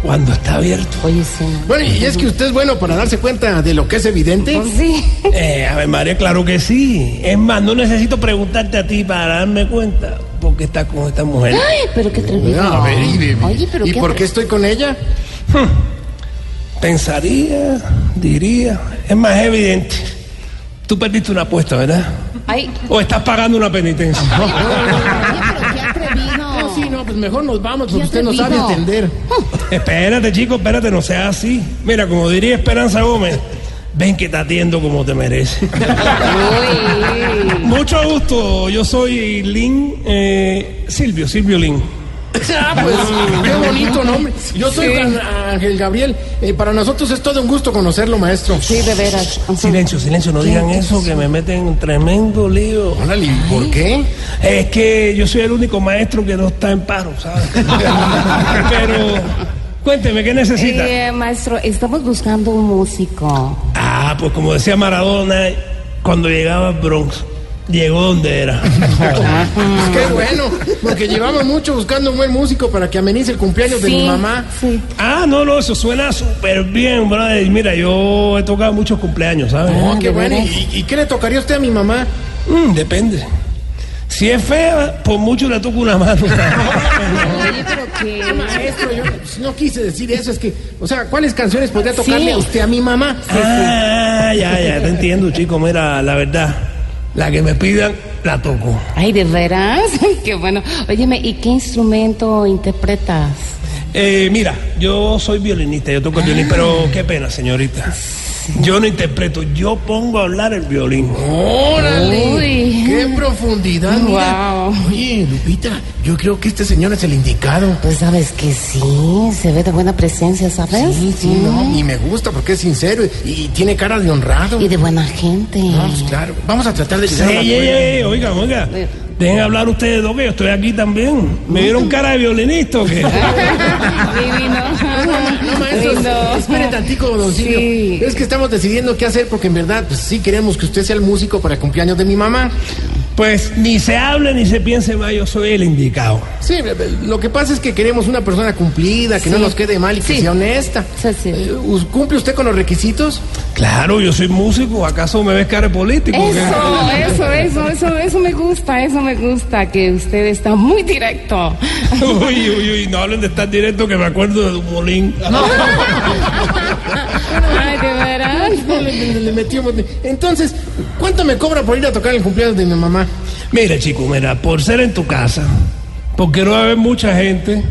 Cuando está abierto. Oye, sí. Bueno, y es que usted es bueno para darse cuenta de lo que es evidente. Pues sí. Eh, a ver, María, claro que sí. Es más, no necesito preguntarte a ti para darme cuenta porque estás con esta mujer. Ay, pero qué atrevido. A ver, y, Oye, pero ¿y qué por qué estoy con ella? Pensaría, diría, es más evidente. Tú perdiste una apuesta, ¿verdad? Ay, O estás pagando una penitencia. oye, pero. No, sí, no, pues mejor nos vamos, porque usted no sabe entender. *laughs* espérate, chico, espérate, no seas así. Mira, como diría Esperanza Gómez, ven que te atiendo como te mereces. Mucho gusto, yo soy Lin, eh, Silvio, Silvio Lin. Ah, pues, qué bonito nombre. Yo soy Juan Ángel Gabriel. Eh, para nosotros es todo un gusto conocerlo, maestro. Sí, de veras. Silencio, silencio, no digan eso, que me meten en tremendo lío. Órale, ¿y ¿por qué? Es que yo soy el único maestro que no está en paro, ¿sabes? *laughs* Pero cuénteme, ¿qué necesita? Eh, maestro, estamos buscando un músico. Ah, pues como decía Maradona, cuando llegaba al Bronx, llegó donde era. *laughs* Qué bueno, *laughs* porque llevamos mucho buscando un buen músico para que amenice el cumpleaños de mi mamá. Ah, no, no, eso suena súper bien, brother. Y Mira, yo he tocado muchos cumpleaños, ¿sabes? Oh, qué bueno. ¿Y, y qué le tocaría a usted a mi mamá? Mm, depende. Si es fea, por mucho le toco una mano. *laughs* Oye, pero qué. Maestro, yo no quise decir eso, es que, o sea, ¿cuáles canciones podría tocarle Sí. a usted a mi mamá? Ah, ya, ya, te entiendo, chico. Mira, la verdad, la que me pidan, la toco. Ay, ¿de veras? *laughs* Qué bueno. Óyeme, ¿y qué instrumento interpretas? Eh, mira, yo soy violinista, yo toco el violín, pero qué pena, señorita. Yo no interpreto, yo pongo a hablar el violín. ¡Órale! Uy. ¡Qué profundidad! Mira. Oye, Lupita, yo creo que este señor es el indicado. Pues sabes que sí, se ve de buena presencia, ¿sabes? Sí, sí, no, y me gusta porque es sincero y, y tiene cara de honrado. Y de buena gente. No, pues claro, vamos a tratar de Sí, ey, ey, ey, oiga, oiga. Dejen hablar ustedes dos, que yo estoy aquí también. ¿Me dieron cara de violinista o qué? *laughs* No, maestro, Lindo. espere tantico, don Silvio. Sí. Es que estamos decidiendo qué hacer porque en verdad, pues sí queremos que usted sea el músico para el cumpleaños de mi mamá. Pues ni se hable ni se piense más, yo soy el indicado. Sí, lo que pasa es que queremos una persona cumplida, que no nos quede mal y que Sí. sea honesta. Sí, sí. Eh, ¿Cumple usted con los requisitos? Claro, yo soy músico, ¿acaso me ves cara de político? Eso, eso, eso, eso, eso me gusta, eso me gusta, que usted está muy directo. *laughs* Uy, uy, uy, no hablen de estar directo que me acuerdo de un molín. *laughs* Ay, de veras. No, le, le- le metió. Entonces, ¿cuánto me cobra por ir a tocar el cumpleaños de mi mamá? Mira, chico, mira, por ser en tu casa, porque no va a haber mucha gente,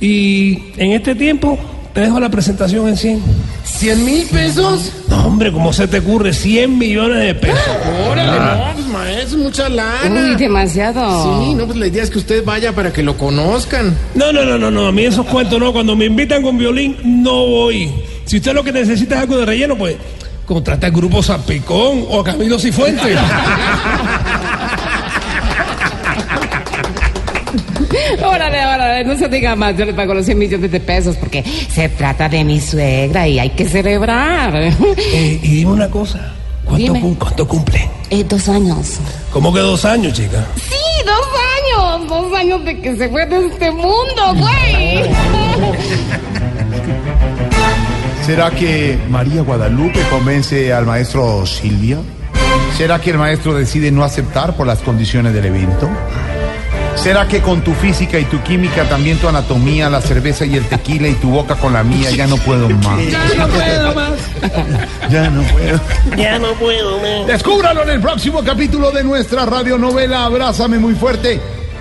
y en este tiempo te dejo la presentación en 100. ¿Cien mil pesos? No, hombre, ¿cómo se te ocurre? 100 millones de pesos. Órale, Ah. no, pues maestro, mucha lana. Uy, demasiado. Sí, no, pues la idea es que usted vaya para que lo conozcan. No, no, no, no, no, a mí esos cuentos no, cuando me invitan con violín, no voy. Si usted lo que necesita es algo de relleno, pues contrata al grupo Zampicón o a Camilo Cifuentes. Órale, órale, no se diga más, yo le pago los 100 millones de pesos porque se trata de mi suegra y hay que celebrar. Eh, y dime una cosa, ¿cuánto, cum- cuánto cumple? Eh, dos años. ¿Cómo que dos años, chica? Sí, dos años, dos años de que se fue de este mundo, güey. ¿Será que María Guadalupe convence al maestro Silvia? ¿Será que el maestro decide no aceptar por las condiciones del evento? ¿Será que con tu física y tu química, también tu anatomía, la cerveza y el tequila y tu boca con la mía, ya no puedo más? no puedo más. *laughs* Ya no puedo. Ya no puedo más. Descúbralo en el próximo capítulo de nuestra radionovela Abrázame muy fuerte.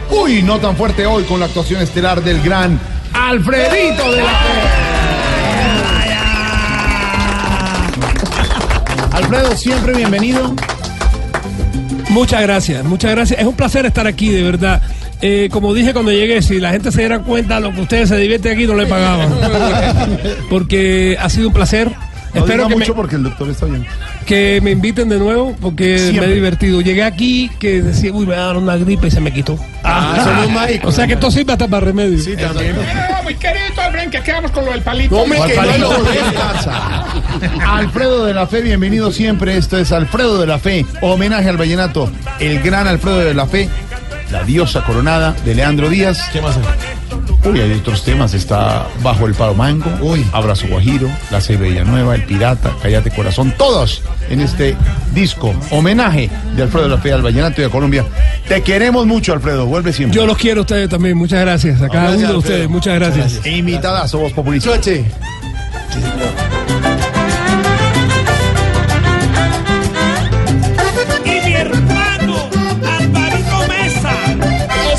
Uy, no tan fuerte hoy con la actuación estelar del gran Alfredito de la Alfredo, siempre bienvenido. Muchas gracias, muchas gracias. Es un placer estar aquí, de verdad. Eh, como dije cuando llegué, si la gente se diera cuenta de lo que ustedes se divierten aquí, no le pagaban. *laughs* Porque ha sido un placer. No Espero diga que me, mucho porque el doctor está bien. que me inviten de nuevo porque Siempre. me he divertido. Llegué aquí que decía, uy, me dar una gripe y se me quitó. Ah, somos mágicos. O sea que esto sirve hasta para remedio. Sí, también. muy querido, Efraín, que quedamos con lo del palito. No que no Palito, lo- *laughs* ¿qué pasa? Alfredo de la Fe, bienvenido siempre. Esto es Alfredo de la Fe, homenaje al vallenato. El gran Alfredo de la Fe, la diosa coronada de Leandro Díaz. ¿Qué más? Uy, hay otros temas. Está Bajo el Palo Mango, Uy. Abrazo Guajiro, La C Nueva, El Pirata, Cállate Corazón. Todos en este disco, homenaje de Alfredo la Fe al vallenato y a Colombia. Te queremos mucho, Alfredo. Vuelve siempre. Yo los quiero a ustedes también. Muchas gracias. A cada Gracias, uno de Alfredo. ustedes. Muchas gracias. E Invitadas, Voz Populista. Choche. Y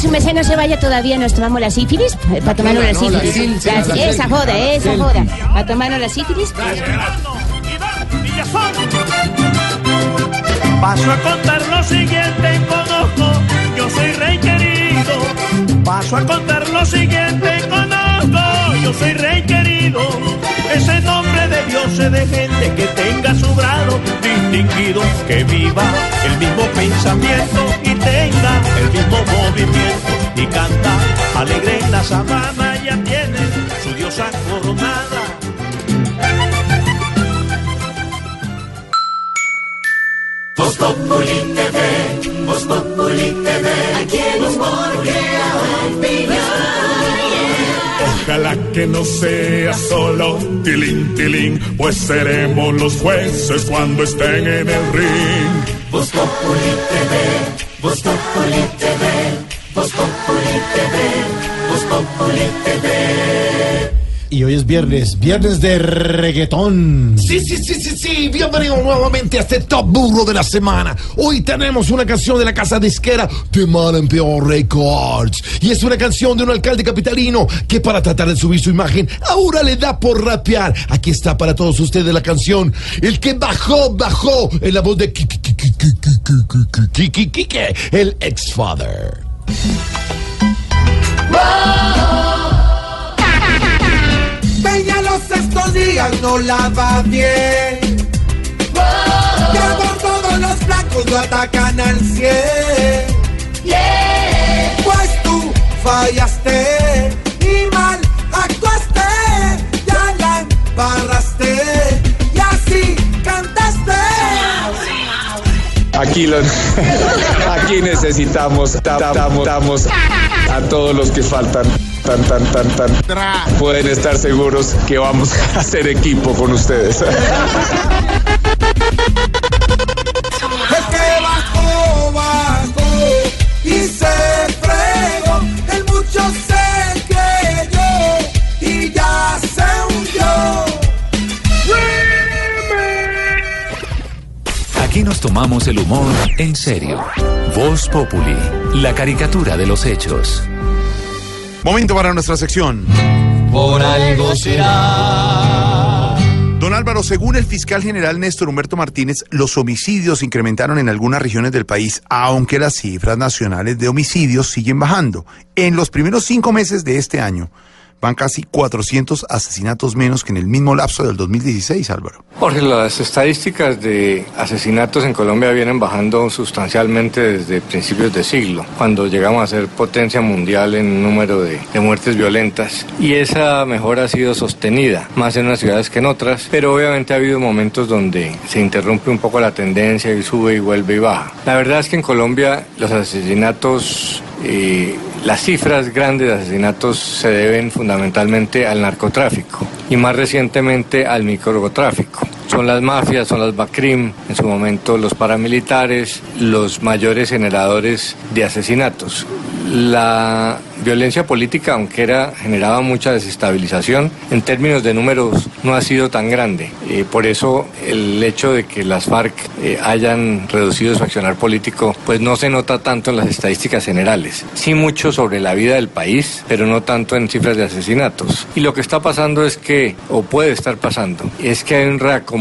su merced no se vaya todavía, nos tomamos la sífilis, eh, para tomarnos la No, no, la sífilis. La- la esa joda, esa joda. Para tomarnos la sífilis. Paso a contar lo siguiente, conozco, yo soy rey querido. Paso a contar lo siguiente, conozco, yo soy rey querido. Ese nombre de Dios es de gente que tenga su grado distinguido, que viva el mismo pensamiento y tenga el mismo movimiento y canta alegre en la sabana, ya tiene su diosa coronada. Voz Populi TV, Voz Populi TV, aquí opinión. Ojalá que no sea solo tilín, tilín, pues seremos los jueces cuando estén en el ring. Voz Populi TV, Voz Populi TV, Voz Populi TV, Voz Populi TV. Y hoy es viernes, viernes de reggaetón. Sí, sí, sí, sí, sí. Bienvenido nuevamente a este top burro de la semana. Hoy tenemos una canción de la casa disquera The Man and Peor Records. Y es una canción de un alcalde capitalino que para tratar de subir su imagen ahora le da por rapear. Aquí está para todos ustedes la canción. El que bajó, bajó en la voz de Kiki, el ex-father. Días no la va bien. Ya por todos los blancos lo atacan al 100. Pues tú fallaste y mal actuaste. Ya la embarraste y así cantaste. Aquí, lo- aquí necesitamos ta- ta- damos a todos los que faltan. Tan, tan, tan, tan. Pueden estar seguros que vamos a *laughs* hacer equipo con ustedes. El que bajó, bajó y se fregó. El mucho se creyó y ya se hundió. Aquí nos tomamos el humor en serio. Voz Populi, la caricatura de los hechos. Momento para nuestra sección. Por algo será. Don Álvaro, según el fiscal general Néstor Humberto Martínez, los homicidios incrementaron en algunas regiones del país, aunque las cifras nacionales de homicidios siguen bajando. En los primeros cinco meses de este año, van casi 400 asesinatos menos que en el mismo lapso del 2016, Álvaro. Jorge, las estadísticas de asesinatos en Colombia vienen bajando sustancialmente desde principios de siglo, cuando llegamos a ser potencia mundial en número de, de muertes violentas. Y esa mejora ha sido sostenida, más en unas ciudades que en otras, pero obviamente ha habido momentos donde se interrumpe un poco la tendencia y sube y vuelve y baja. La verdad es que en Colombia los asesinatos... eh, las cifras grandes de asesinatos se deben fundamentalmente al narcotráfico y más recientemente al microtráfico. Son las mafias, son las BACRIM, en su momento los paramilitares, los mayores generadores de asesinatos. La violencia política, aunque era, generaba mucha desestabilización, en términos de números no ha sido tan grande. Eh, por eso el hecho de que las FARC eh, hayan reducido su accionar político, pues no se nota tanto en las estadísticas generales. Sí mucho sobre la vida del país, pero no tanto en cifras de asesinatos. Y lo que está pasando es que, o puede estar pasando, es que hay un reacomodo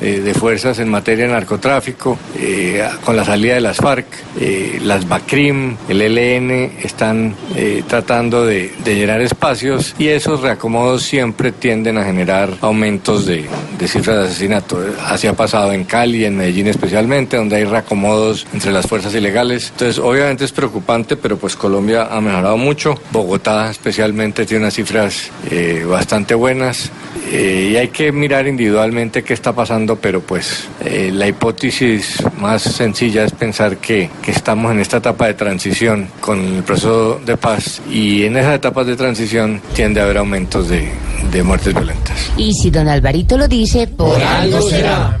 eh, de fuerzas en materia de narcotráfico, eh, con la salida de las FARC, eh, las BACRIM, el ELN están eh, tratando de, de llenar espacios y esos reacomodos siempre tienden a generar aumentos de, de cifras de asesinato. Así ha pasado en Cali, en Medellín especialmente, donde hay reacomodos entre las fuerzas ilegales. Entonces, obviamente es preocupante, pero pues Colombia ha mejorado mucho. Bogotá especialmente tiene unas cifras eh, bastante buenas. Eh, y hay que mirar individualmente qué está pasando, pero pues eh, la hipótesis más sencilla es pensar que, que estamos en esta etapa de transición con el proceso de paz y en esas etapas de transición tiende a haber aumentos de, de muertes violentas. Y si don Alvarito lo dice, por, algo será.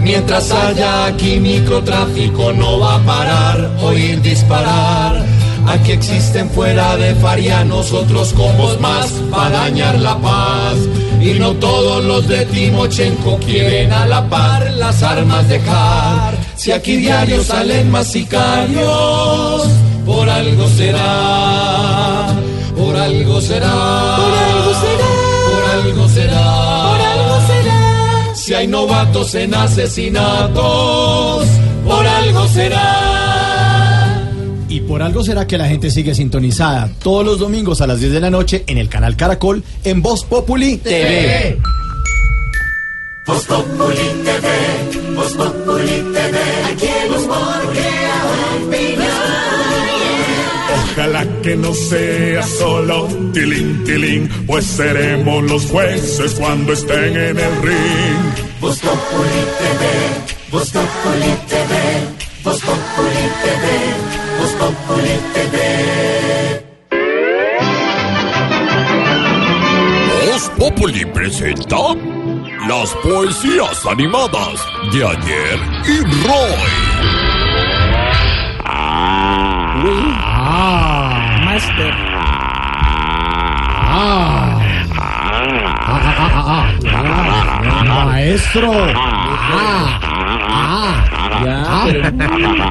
Mientras haya aquí microtráfico no va a parar, oír disparar. Aquí existen fuera de Faria nosotros combos más para dañar la paz. Y no todos los de Timochenko quieren a la par las armas dejar. Si aquí diario salen más sicarios, por algo será, por algo será, por algo será, por algo será, por algo será. Si hay novatos en asesinatos, por algo será. Por algo será que la gente sigue sintonizada todos los domingos a las 10 de la noche en el canal Caracol en Voz Populi TV. Voz Populi TV, Voz Populi TV, aquí. Ojalá que no sea solo tilín, tilín, pues seremos los jueces cuando estén en el ring. Voz Populi TV, Voz Populi TV, Voz Populi TV, Voz Populi TV. Voz Populi presenta las poesías animadas de ayer y Roy. Master. Maestro. Ah, ah, ah.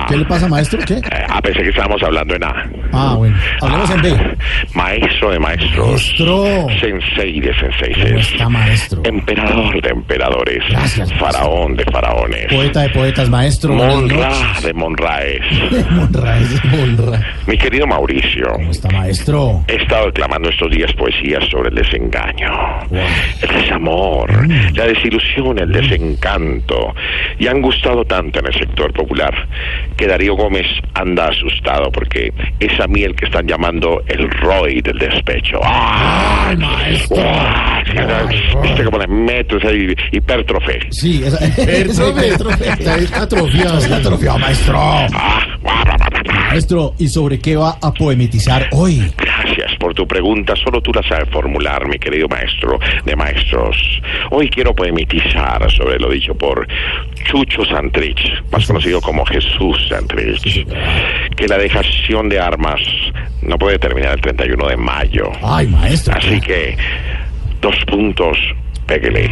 ¿Qué le pasa, maestro? ¿Qué? Ah, pensé que estábamos hablando en A. Ah, bueno. Hablemos en B. Maestro de maestros. Maestro. Sensei de ¿Cómo senseises. está, maestro? Emperador de emperadores. Gracias, maestro. Faraón de faraones. Poeta de poetas, maestro. Buenas Monra noches. de Monraes. *laughs* Monraes, Monra. Mi querido Mauricio. ¿Cómo está, maestro? He estado declamando estos días poesías sobre el desengaño, el desamor, Mm. la desilusión, el desencanto. Y han gustado tanto en el sector popular que Darío Gómez anda asustado porque es a mí el que están llamando el Roy del despecho. ¡Ah! Ay, maestro. ¡Ah! Viste como le meto esa hi- hipertrofe. Sí, esa. *laughs* Hipertrofe. Está atrofiado, está atrofiado, maestro. Maestro, ¿y sobre qué va a poemitizar hoy? Gracias por tu pregunta. Solo tú la sabes formular, mi querido maestro de maestros. Hoy quiero poemitizar sobre lo dicho por Chucho Santrich, más conocido como Jesús Santrich, que la dejación de armas no puede terminar el 31 de mayo. Ay, maestro. Así que, dos puntos, péguele.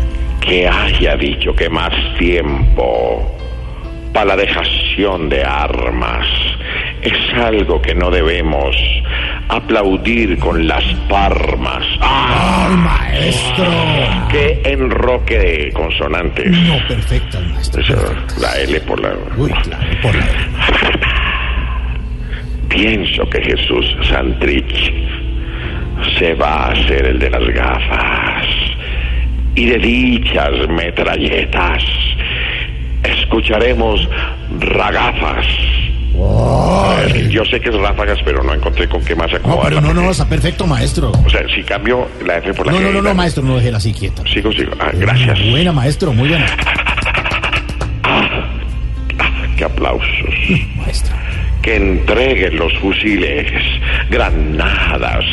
*laughs* que haya dicho que más tiempo para la dejación de armas es algo que no debemos aplaudir con las palmas. Ay, maestro. ¡Qué enroque de consonantes! No, perfecto, maestro. Eso, La L por la... Uy, claro, por la Pienso que Jesús Santrich se va a hacer el de las gafas y de dichas metralletas escucharemos ragafas. Eh, Yo sé que es ráfagas, pero no encontré con qué más No, acomodar. pero no, no, está perfecto, maestro. O sea, si cambio la F por la No, G, no, no, la- no, maestro, no déjela así quieta. Sigo, sigo. Ah, gracias. Buena, maestro, muy buena. Qué aplausos. *laughs* Maestro. que entreguen los fusiles, granadas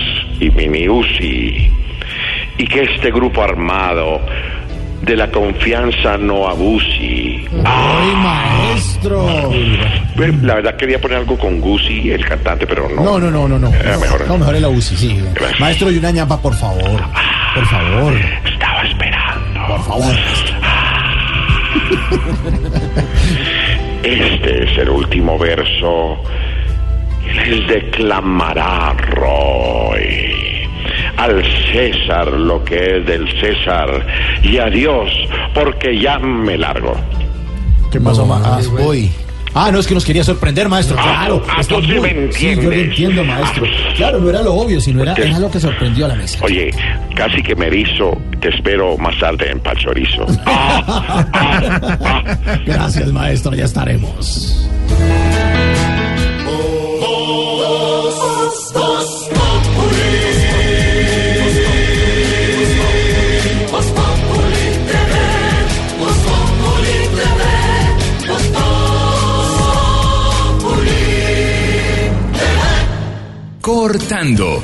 y mini Uzi y que este grupo armado de la confianza no abuse. Ay, maestro. La verdad quería poner algo con Gucci, el cantante, pero no. No, no, no, no, no. Era mejor. No, mejor es la UCI, sí. Maestro, y una ñapa, por favor. Por favor. Estaba esperando. Por favor. Este es el último verso. Les declamará Roy. Al César lo que es del César. Y a Dios, porque ya me largo. ¿Qué pasó, ma? Ah, voy. Ah, no, es que nos quería sorprender, maestro. Ah, Claro. ah, tú sí me Sí, yo lo entiendo, maestro. Claro, no era lo obvio, sino era, era lo que sorprendió a la mesa. Oye, casi que me erizo. Te espero más tarde en Pachorizo. *laughs* Gracias, maestro, ya estaremos. Cortando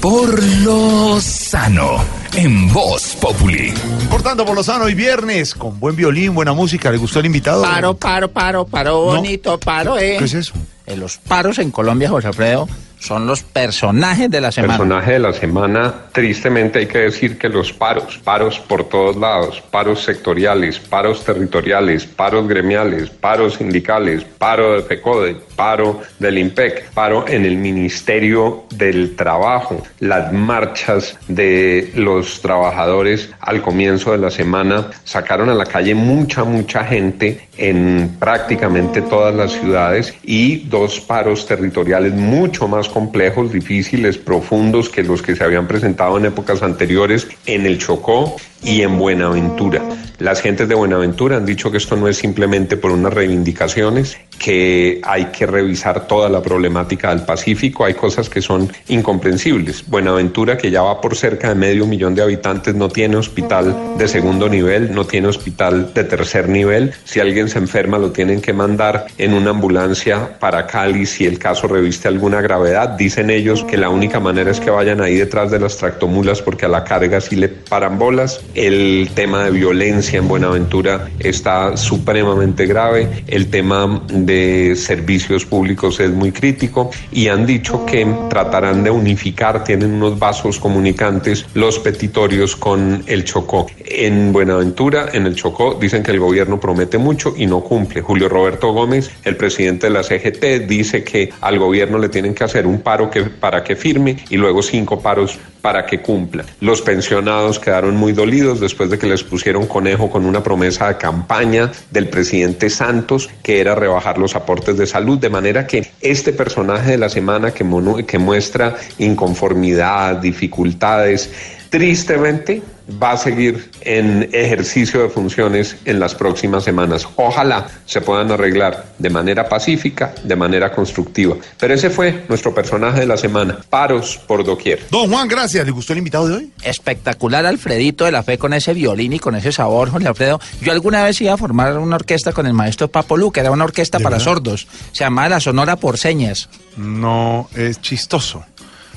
por lo sano en Voz Populi. Cortando por lo sano y viernes, con buen violín, buena música. ¿Le gustó el invitado? Paro, paro, paro, paro, No. bonito, paro, eh. ¿Qué es eso? Eh, los paros en Colombia, José Alfredo, son los personajes de la semana. Personaje de la semana, tristemente hay que decir que los paros, paros por todos lados, paros sectoriales, paros territoriales, paros gremiales, paros sindicales, paro de FECODE, paro del IMPEC, paro en el Ministerio del Trabajo, las marchas de los trabajadores al comienzo de la semana sacaron a la calle mucha, mucha gente en prácticamente todas las ciudades y dos paros territoriales mucho más complejos, difíciles, profundos que los que se habían presentado en épocas anteriores en el Chocó y en Buenaventura. Las gentes de Buenaventura han dicho que esto no es simplemente por unas reivindicaciones, que hay que revisar toda la problemática del Pacífico, hay cosas que son incomprensibles. Buenaventura, que ya va por cerca de medio millón de habitantes, no tiene hospital de segundo nivel, no tiene hospital de tercer nivel. Si alguien se enferma, lo tienen que mandar en una ambulancia para Cali si el caso reviste alguna gravedad. Dicen ellos que la única manera es que vayan ahí detrás de las tractomulas porque a la carga sí le paran bolas. El tema de violencia en Buenaventura está supremamente grave. El tema de servicios públicos es muy crítico y han dicho que tratarán de unificar, tienen unos vasos comunicantes, los petitorios con el Chocó. En Buenaventura, en el Chocó, dicen que el gobierno promete mucho y no cumple. Julio Roberto Gómez, el presidente de la CGT, dice que al gobierno le tienen que hacer un paro que, para que firme y luego cinco paros para que cumpla. Los pensionados quedaron muy dolidos después de que les pusieron conejo con una promesa de campaña del presidente Santos, que era rebajar los aportes de salud, de manera que este personaje de la semana que, que muestra inconformidad, dificultades, tristemente va a seguir en ejercicio de funciones en las próximas semanas. Ojalá se puedan arreglar de manera pacífica, de manera constructiva. Pero ese fue nuestro personaje de la semana. Paros por doquier. Don Juan, gracias. ¿Le gustó el invitado de hoy? Espectacular Alfredito de la Fe con ese violín y con ese sabor, Jorge Alfredo. Yo alguna vez iba a formar una orquesta con el maestro Papo Lu, que era una orquesta para verdad? sordos. Se llamaba La Sonora por Señas. No es chistoso,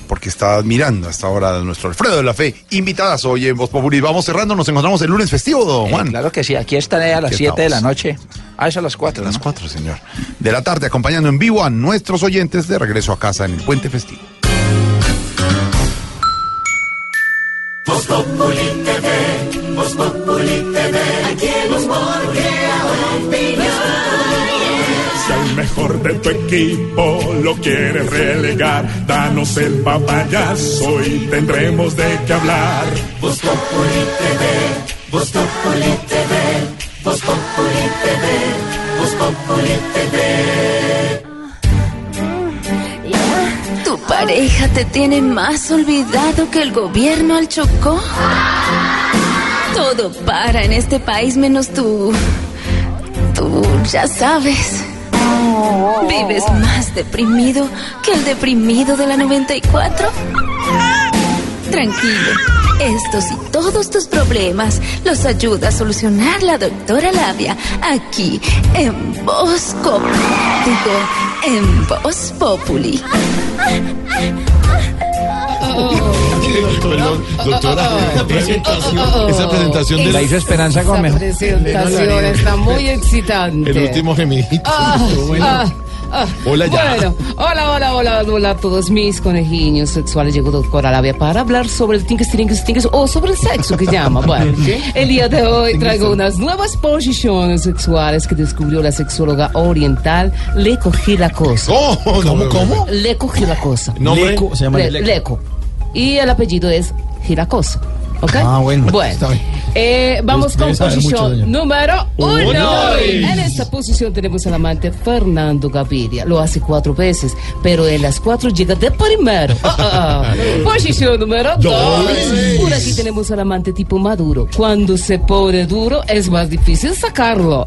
porque está admirando hasta ahora a nuestro Alfredo de la Fe. Invitadas hoy en Voz Populi. Vamos cerrando, nos encontramos el lunes festivo, don Eh, Juan. claro que sí, aquí estaré a las Aquí 7 de la noche. Ah, eso a las 4. A las 4, señor. De la tarde, acompañando en vivo a nuestros oyentes de regreso a casa en el Puente Festivo. Voz Populi mejor de tu equipo lo quieres relegar, danos el papayazo y tendremos de qué hablar. Voz Populi TV, Voz Populi TV, Voz Populi TV, Voz Populi TV. ¿Tu pareja te tiene más olvidado que el gobierno al Chocó? Todo para en este país menos tú. Tú ya sabes. ¿Vives más deprimido que el deprimido de la 94? Tranquilo. Estos y todos tus problemas los ayuda a solucionar la doctora Labia aquí en Pop- digo, en Voz Populi. Doctora, esa presentación, esa presentación de La hizo Esperanza Esa presentación está muy excitante. El último gemidito. Ah, *laughs* ah, ah. Hola, ya. Bueno, hola, hola, hola, hola a todos mis conejillos sexuales. Llegó doctora Labia para hablar sobre el tinques, tinques, tinques o sobre el sexo que llama. *laughs* Bueno, el día de hoy traigo unas nuevas posiciones sexuales que descubrió la sexóloga oriental Leco Gilacosa. ¿Cómo, cómo? Leco Gilacosa. Nombre- Leco, se llama Le- Leco. Leco. Y el apellido es Gilacosa. ¿Ok? Ah, bueno, Bueno, está bien. eh, vamos Debe con posición número uno. Uno. En esta posición tenemos al amante Fernando Gaviria. Lo hace cuatro veces, pero en las cuatro llega de primero. *laughs* Ah, ah. Posición número dos. Por aquí tenemos al amante tipo Maduro. Cuando se pone duro es más difícil sacarlo.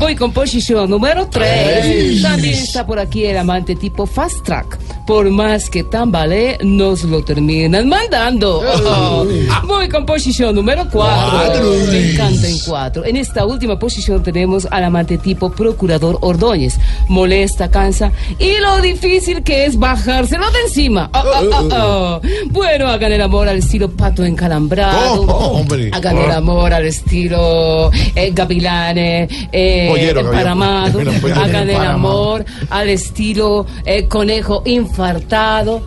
Voy con posición número tres. Tres. También está por aquí el amante tipo Fast Track. Por más que tambalee, nos lo terminan mandando. Ah, ah. Voy con posición número cuatro. Cuatro. Me encanta en cuatro. En esta última posición tenemos al amante tipo Procurador Ordóñez. Molesta, cansa y lo difícil que es bajárselo de encima. Ah, ah, ah, ah. Bueno, hagan el amor al estilo pato encalambrado. Oh. Hagan el amor al estilo eh, gavilane, eh, emparamado. Hagan el amor al estilo eh, conejo infartado.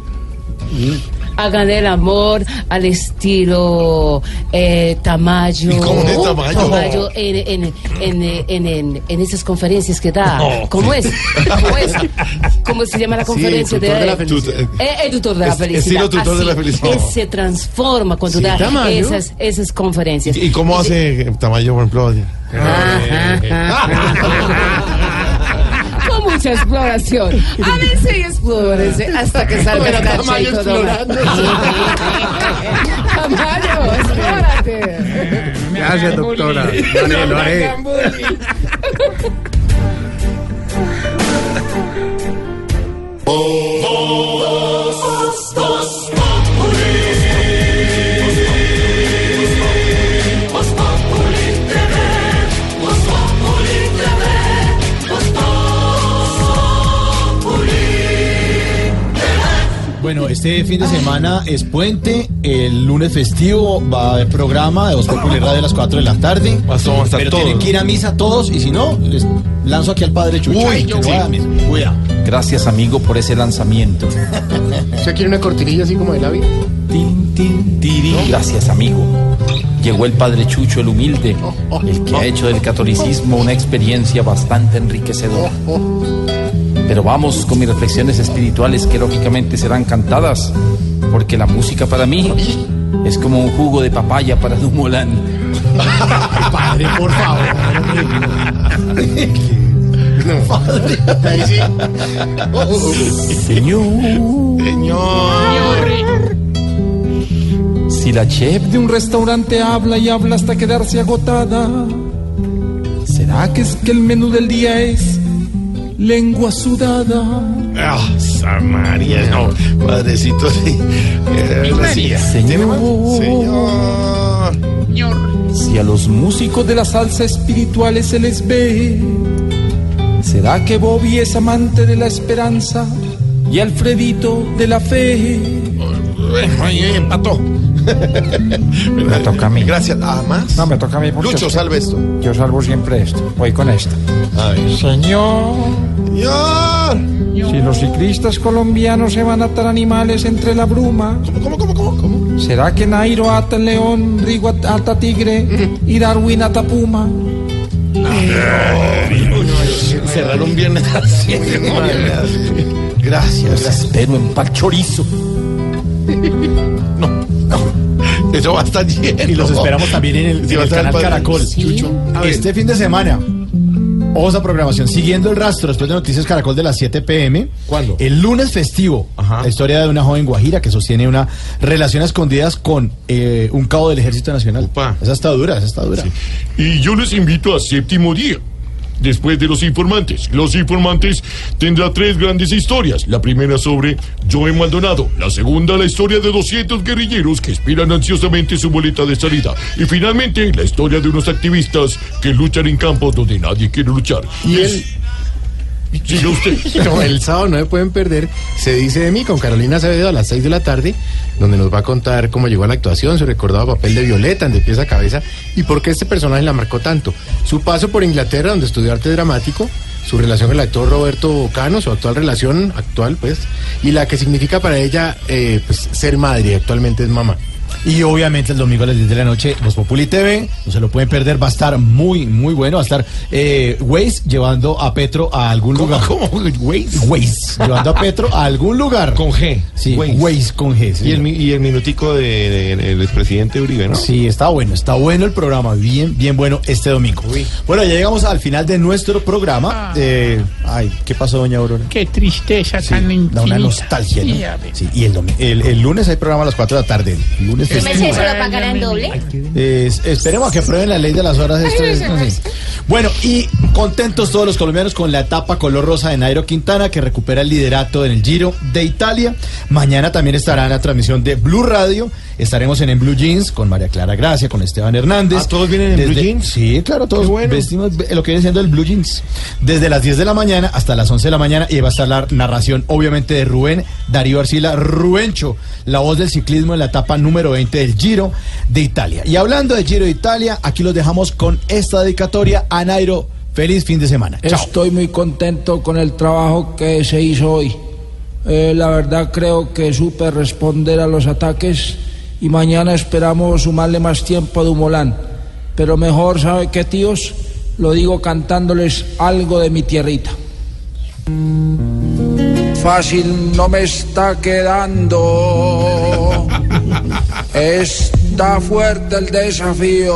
Hagan el amor al estilo eh, Tamayo. ¿Y cómo es Tamayo? Tamayo en, en, en, en, en- en esas conferencias que da. No. ¿Cómo es? ¿Cómo es? ¿Cómo se llama la Sí, conferencia el tutor de la felicidad. Eh, el tutor de la felicidad. estilo tutor de la felicidad. él se transforma cuando Sí, da Tamayo. esas, esas conferencias. ¿Y cómo hace Tamayo, por ejemplo? *laughs* *laughs* Mucha exploración. Ámense y explórense hasta que salga el Tamayo explorando. Tamayo, explórate. Gracias, doctora. Lo haré, lo haré. Bueno, este fin de semana es puente, el lunes festivo va a haber programa de Voz Populi Radio a las 4 de la tarde. vamos a estar pero todos. tienen que ir a misa todos y si no, les lanzo aquí al padre Chucho. Uy, que sí. vaya a misa. Cuida. Gracias, amigo, por ese lanzamiento. *laughs* ¿Usted quiere una cortinilla así como de? Tin, tin, tiri. Gracias, amigo. Llegó el padre Chucho, el humilde, el que ha hecho del catolicismo una experiencia bastante enriquecedora. Pero vamos con mis reflexiones espirituales que lógicamente serán cantadas, porque la música para mí es como un jugo de papaya para Dumolán. *laughs* Padre, por favor. Ahí sí. Señor. Si la chef de un restaurante habla y habla hasta quedarse agotada, ¿será que es que el menú del día es lengua sudada? Ah, Samaria, no. Padrecito, sí. Eh, sí. Señor. Señor. Si a los músicos de la salsa espirituales se les ve, ¿será que Bobby es amante de la esperanza y Alfredito de la fe? Ay, ay, empató. Me toca a mí. Gracias. ¿Ah, más? No, me toca a mí. porque Lucho, salve esto. Yo salvo siempre esto. Voy con ver. Señor. Señor. Si los ciclistas colombianos se van a atar animales entre la bruma, ¿Cómo, cómo, cómo, cómo? ¿será que Nairo ata el león, Rigo at- ata tigre y Darwin ata puma? Cerraron viernes así. Gracias. Espero en pal chorizo. No, no. Eso va a estar lleno. Y los esperamos también en el, en canal. Caracol. Chucho. A ver. Este fin de semana, ojos a programación, siguiendo el rastro después de Noticias Caracol de las 7 pm. ¿Cuándo? El lunes festivo. Ajá. La historia de una joven guajira que sostiene una relación a escondidas con eh, un cabo del Ejército Nacional. Upa. Esa está dura, esa está dura. Y yo les invito a séptimo día. Después de los informantes. Los informantes tendrá tres grandes historias. La primera sobre Joe Maldonado. La segunda, la historia de 200 guerrilleros que esperan ansiosamente su boleta de salida. Y finalmente, la historia de unos activistas que luchan en campos donde nadie quiere luchar. Y Es- él-. *laughs* El sábado no se pueden perder. Se dice de mí con Carolina Acevedo a las 6 de la tarde, donde nos va a contar cómo llegó a la actuación, su recordado papel de Violeta en De pies a cabeza y por qué este personaje la marcó tanto. Su paso por Inglaterra, donde estudió arte dramático, su relación con el actor Roberto Cano, su actual relación actual, pues, y la que significa para ella eh, pues, ser madre, actualmente es mamá. Y obviamente el domingo a las 10 de la noche, Voz Populi TV, no se lo pueden perder, va a estar muy, muy bueno, va a estar eh, Waze llevando a Petro a algún lugar. ¿Cómo? ¿Waze? Waze, llevando a Petro a algún lugar. Con G. Sí, Waze. Waze, con G. sí. Y el, y el minutico de- de- del expresidente Uribe, ¿no? Sí, está bueno, está bueno el programa, bien, bien bueno este domingo. Bueno, ya llegamos al final de nuestro programa. Eh, ay, ¿qué pasó, doña Aurora? Qué tristeza Sí, tan da una nostalgia, ¿no? Sí, y el, el, el lunes hay programa a las 4 de la tarde. El lunes ¿Me festivo. se lo pagarán doble? Esperemos a que aprueben la ley de las horas extras. Bueno, y contentos todos los colombianos con la etapa color rosa de Nairo Quintana, que recupera el liderato en el Giro de Italia. Mañana también estará en la transmisión de Blue Radio. Estaremos en, en Blue Jeans con María Clara Gracia, con Esteban Hernández. Ah, ¿todos vienen en Blue Jeans? Sí, claro, todos Qué bueno. vestimos eh, lo que viene siendo el Blue Jeans. Desde las 10 de la mañana hasta las 11 de la mañana y va a estar la narración, obviamente, de Rubén Darío Arcila Rubencho, la voz del ciclismo en la etapa número 20 del Giro de Italia. Y hablando de Giro de Italia, aquí los dejamos con esta dedicatoria a Nairo. Feliz fin de semana. Estoy muy contento con el trabajo que se hizo hoy. Eh, la verdad creo que supe responder a los ataques y mañana esperamos sumarle más tiempo a Dumolán. Pero mejor, ¿sabe qué, tíos? Lo digo cantándoles algo de mi tierrita. Fácil no me está quedando. Está fuerte el desafío.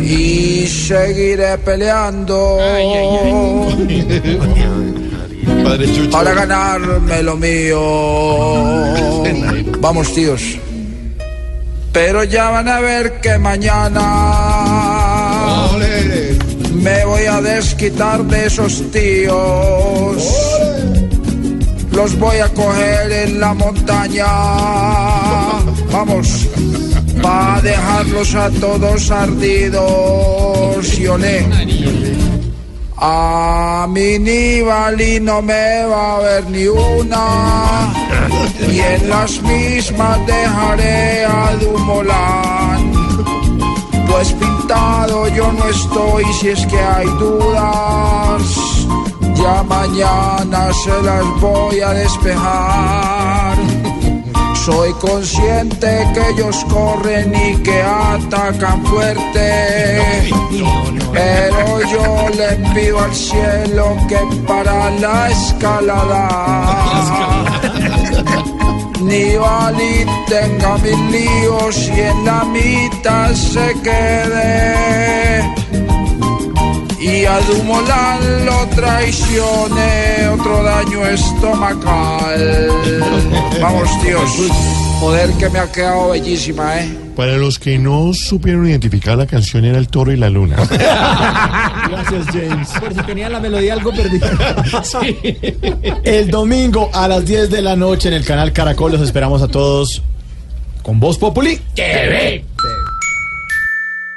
y seguiré peleando. Para ganarme lo mío. Vamos, tíos. Pero ya van a ver que mañana me voy a desquitar de esos tíos. Los voy a coger en la montaña. Vamos, para dejarlos a todos ardidos. Y olé. A mi Nibali no me va a ver ni una. Y en las mismas dejaré a Dumolán. Pues pintado yo no estoy si es que hay dudas. Ya mañana se las voy a despejar. Soy consciente que ellos corren y que atacan fuerte. Pero yo le pido al cielo que para la escalada ni Bali tenga mil líos y en la mitad se quede. Y a Dumolán lo traicione otro daño estomacal. Vamos, tíos. Joder, que me ha quedado bellísima, ¿eh? Para los que no supieron identificar la canción era El Toro y la Luna. *laughs* Gracias, James. Por si tenía la melodía algo perdida. *laughs* El domingo a las 10 de la noche en el canal Caracol los esperamos a todos con Voz Populi. TV.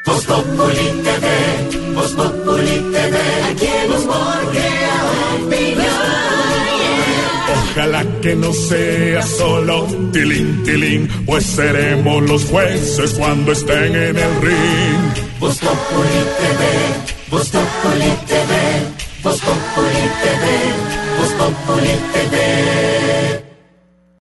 Voz Populi TV, Voz Populi TV, aquí crea opinión. Ojalá que no sea solo tilín, tilín, pues seremos los jueces cuando estén en el ring. Voz Populi TV, Voz Populi TV, Voz Populi TV, Voz Populi TV.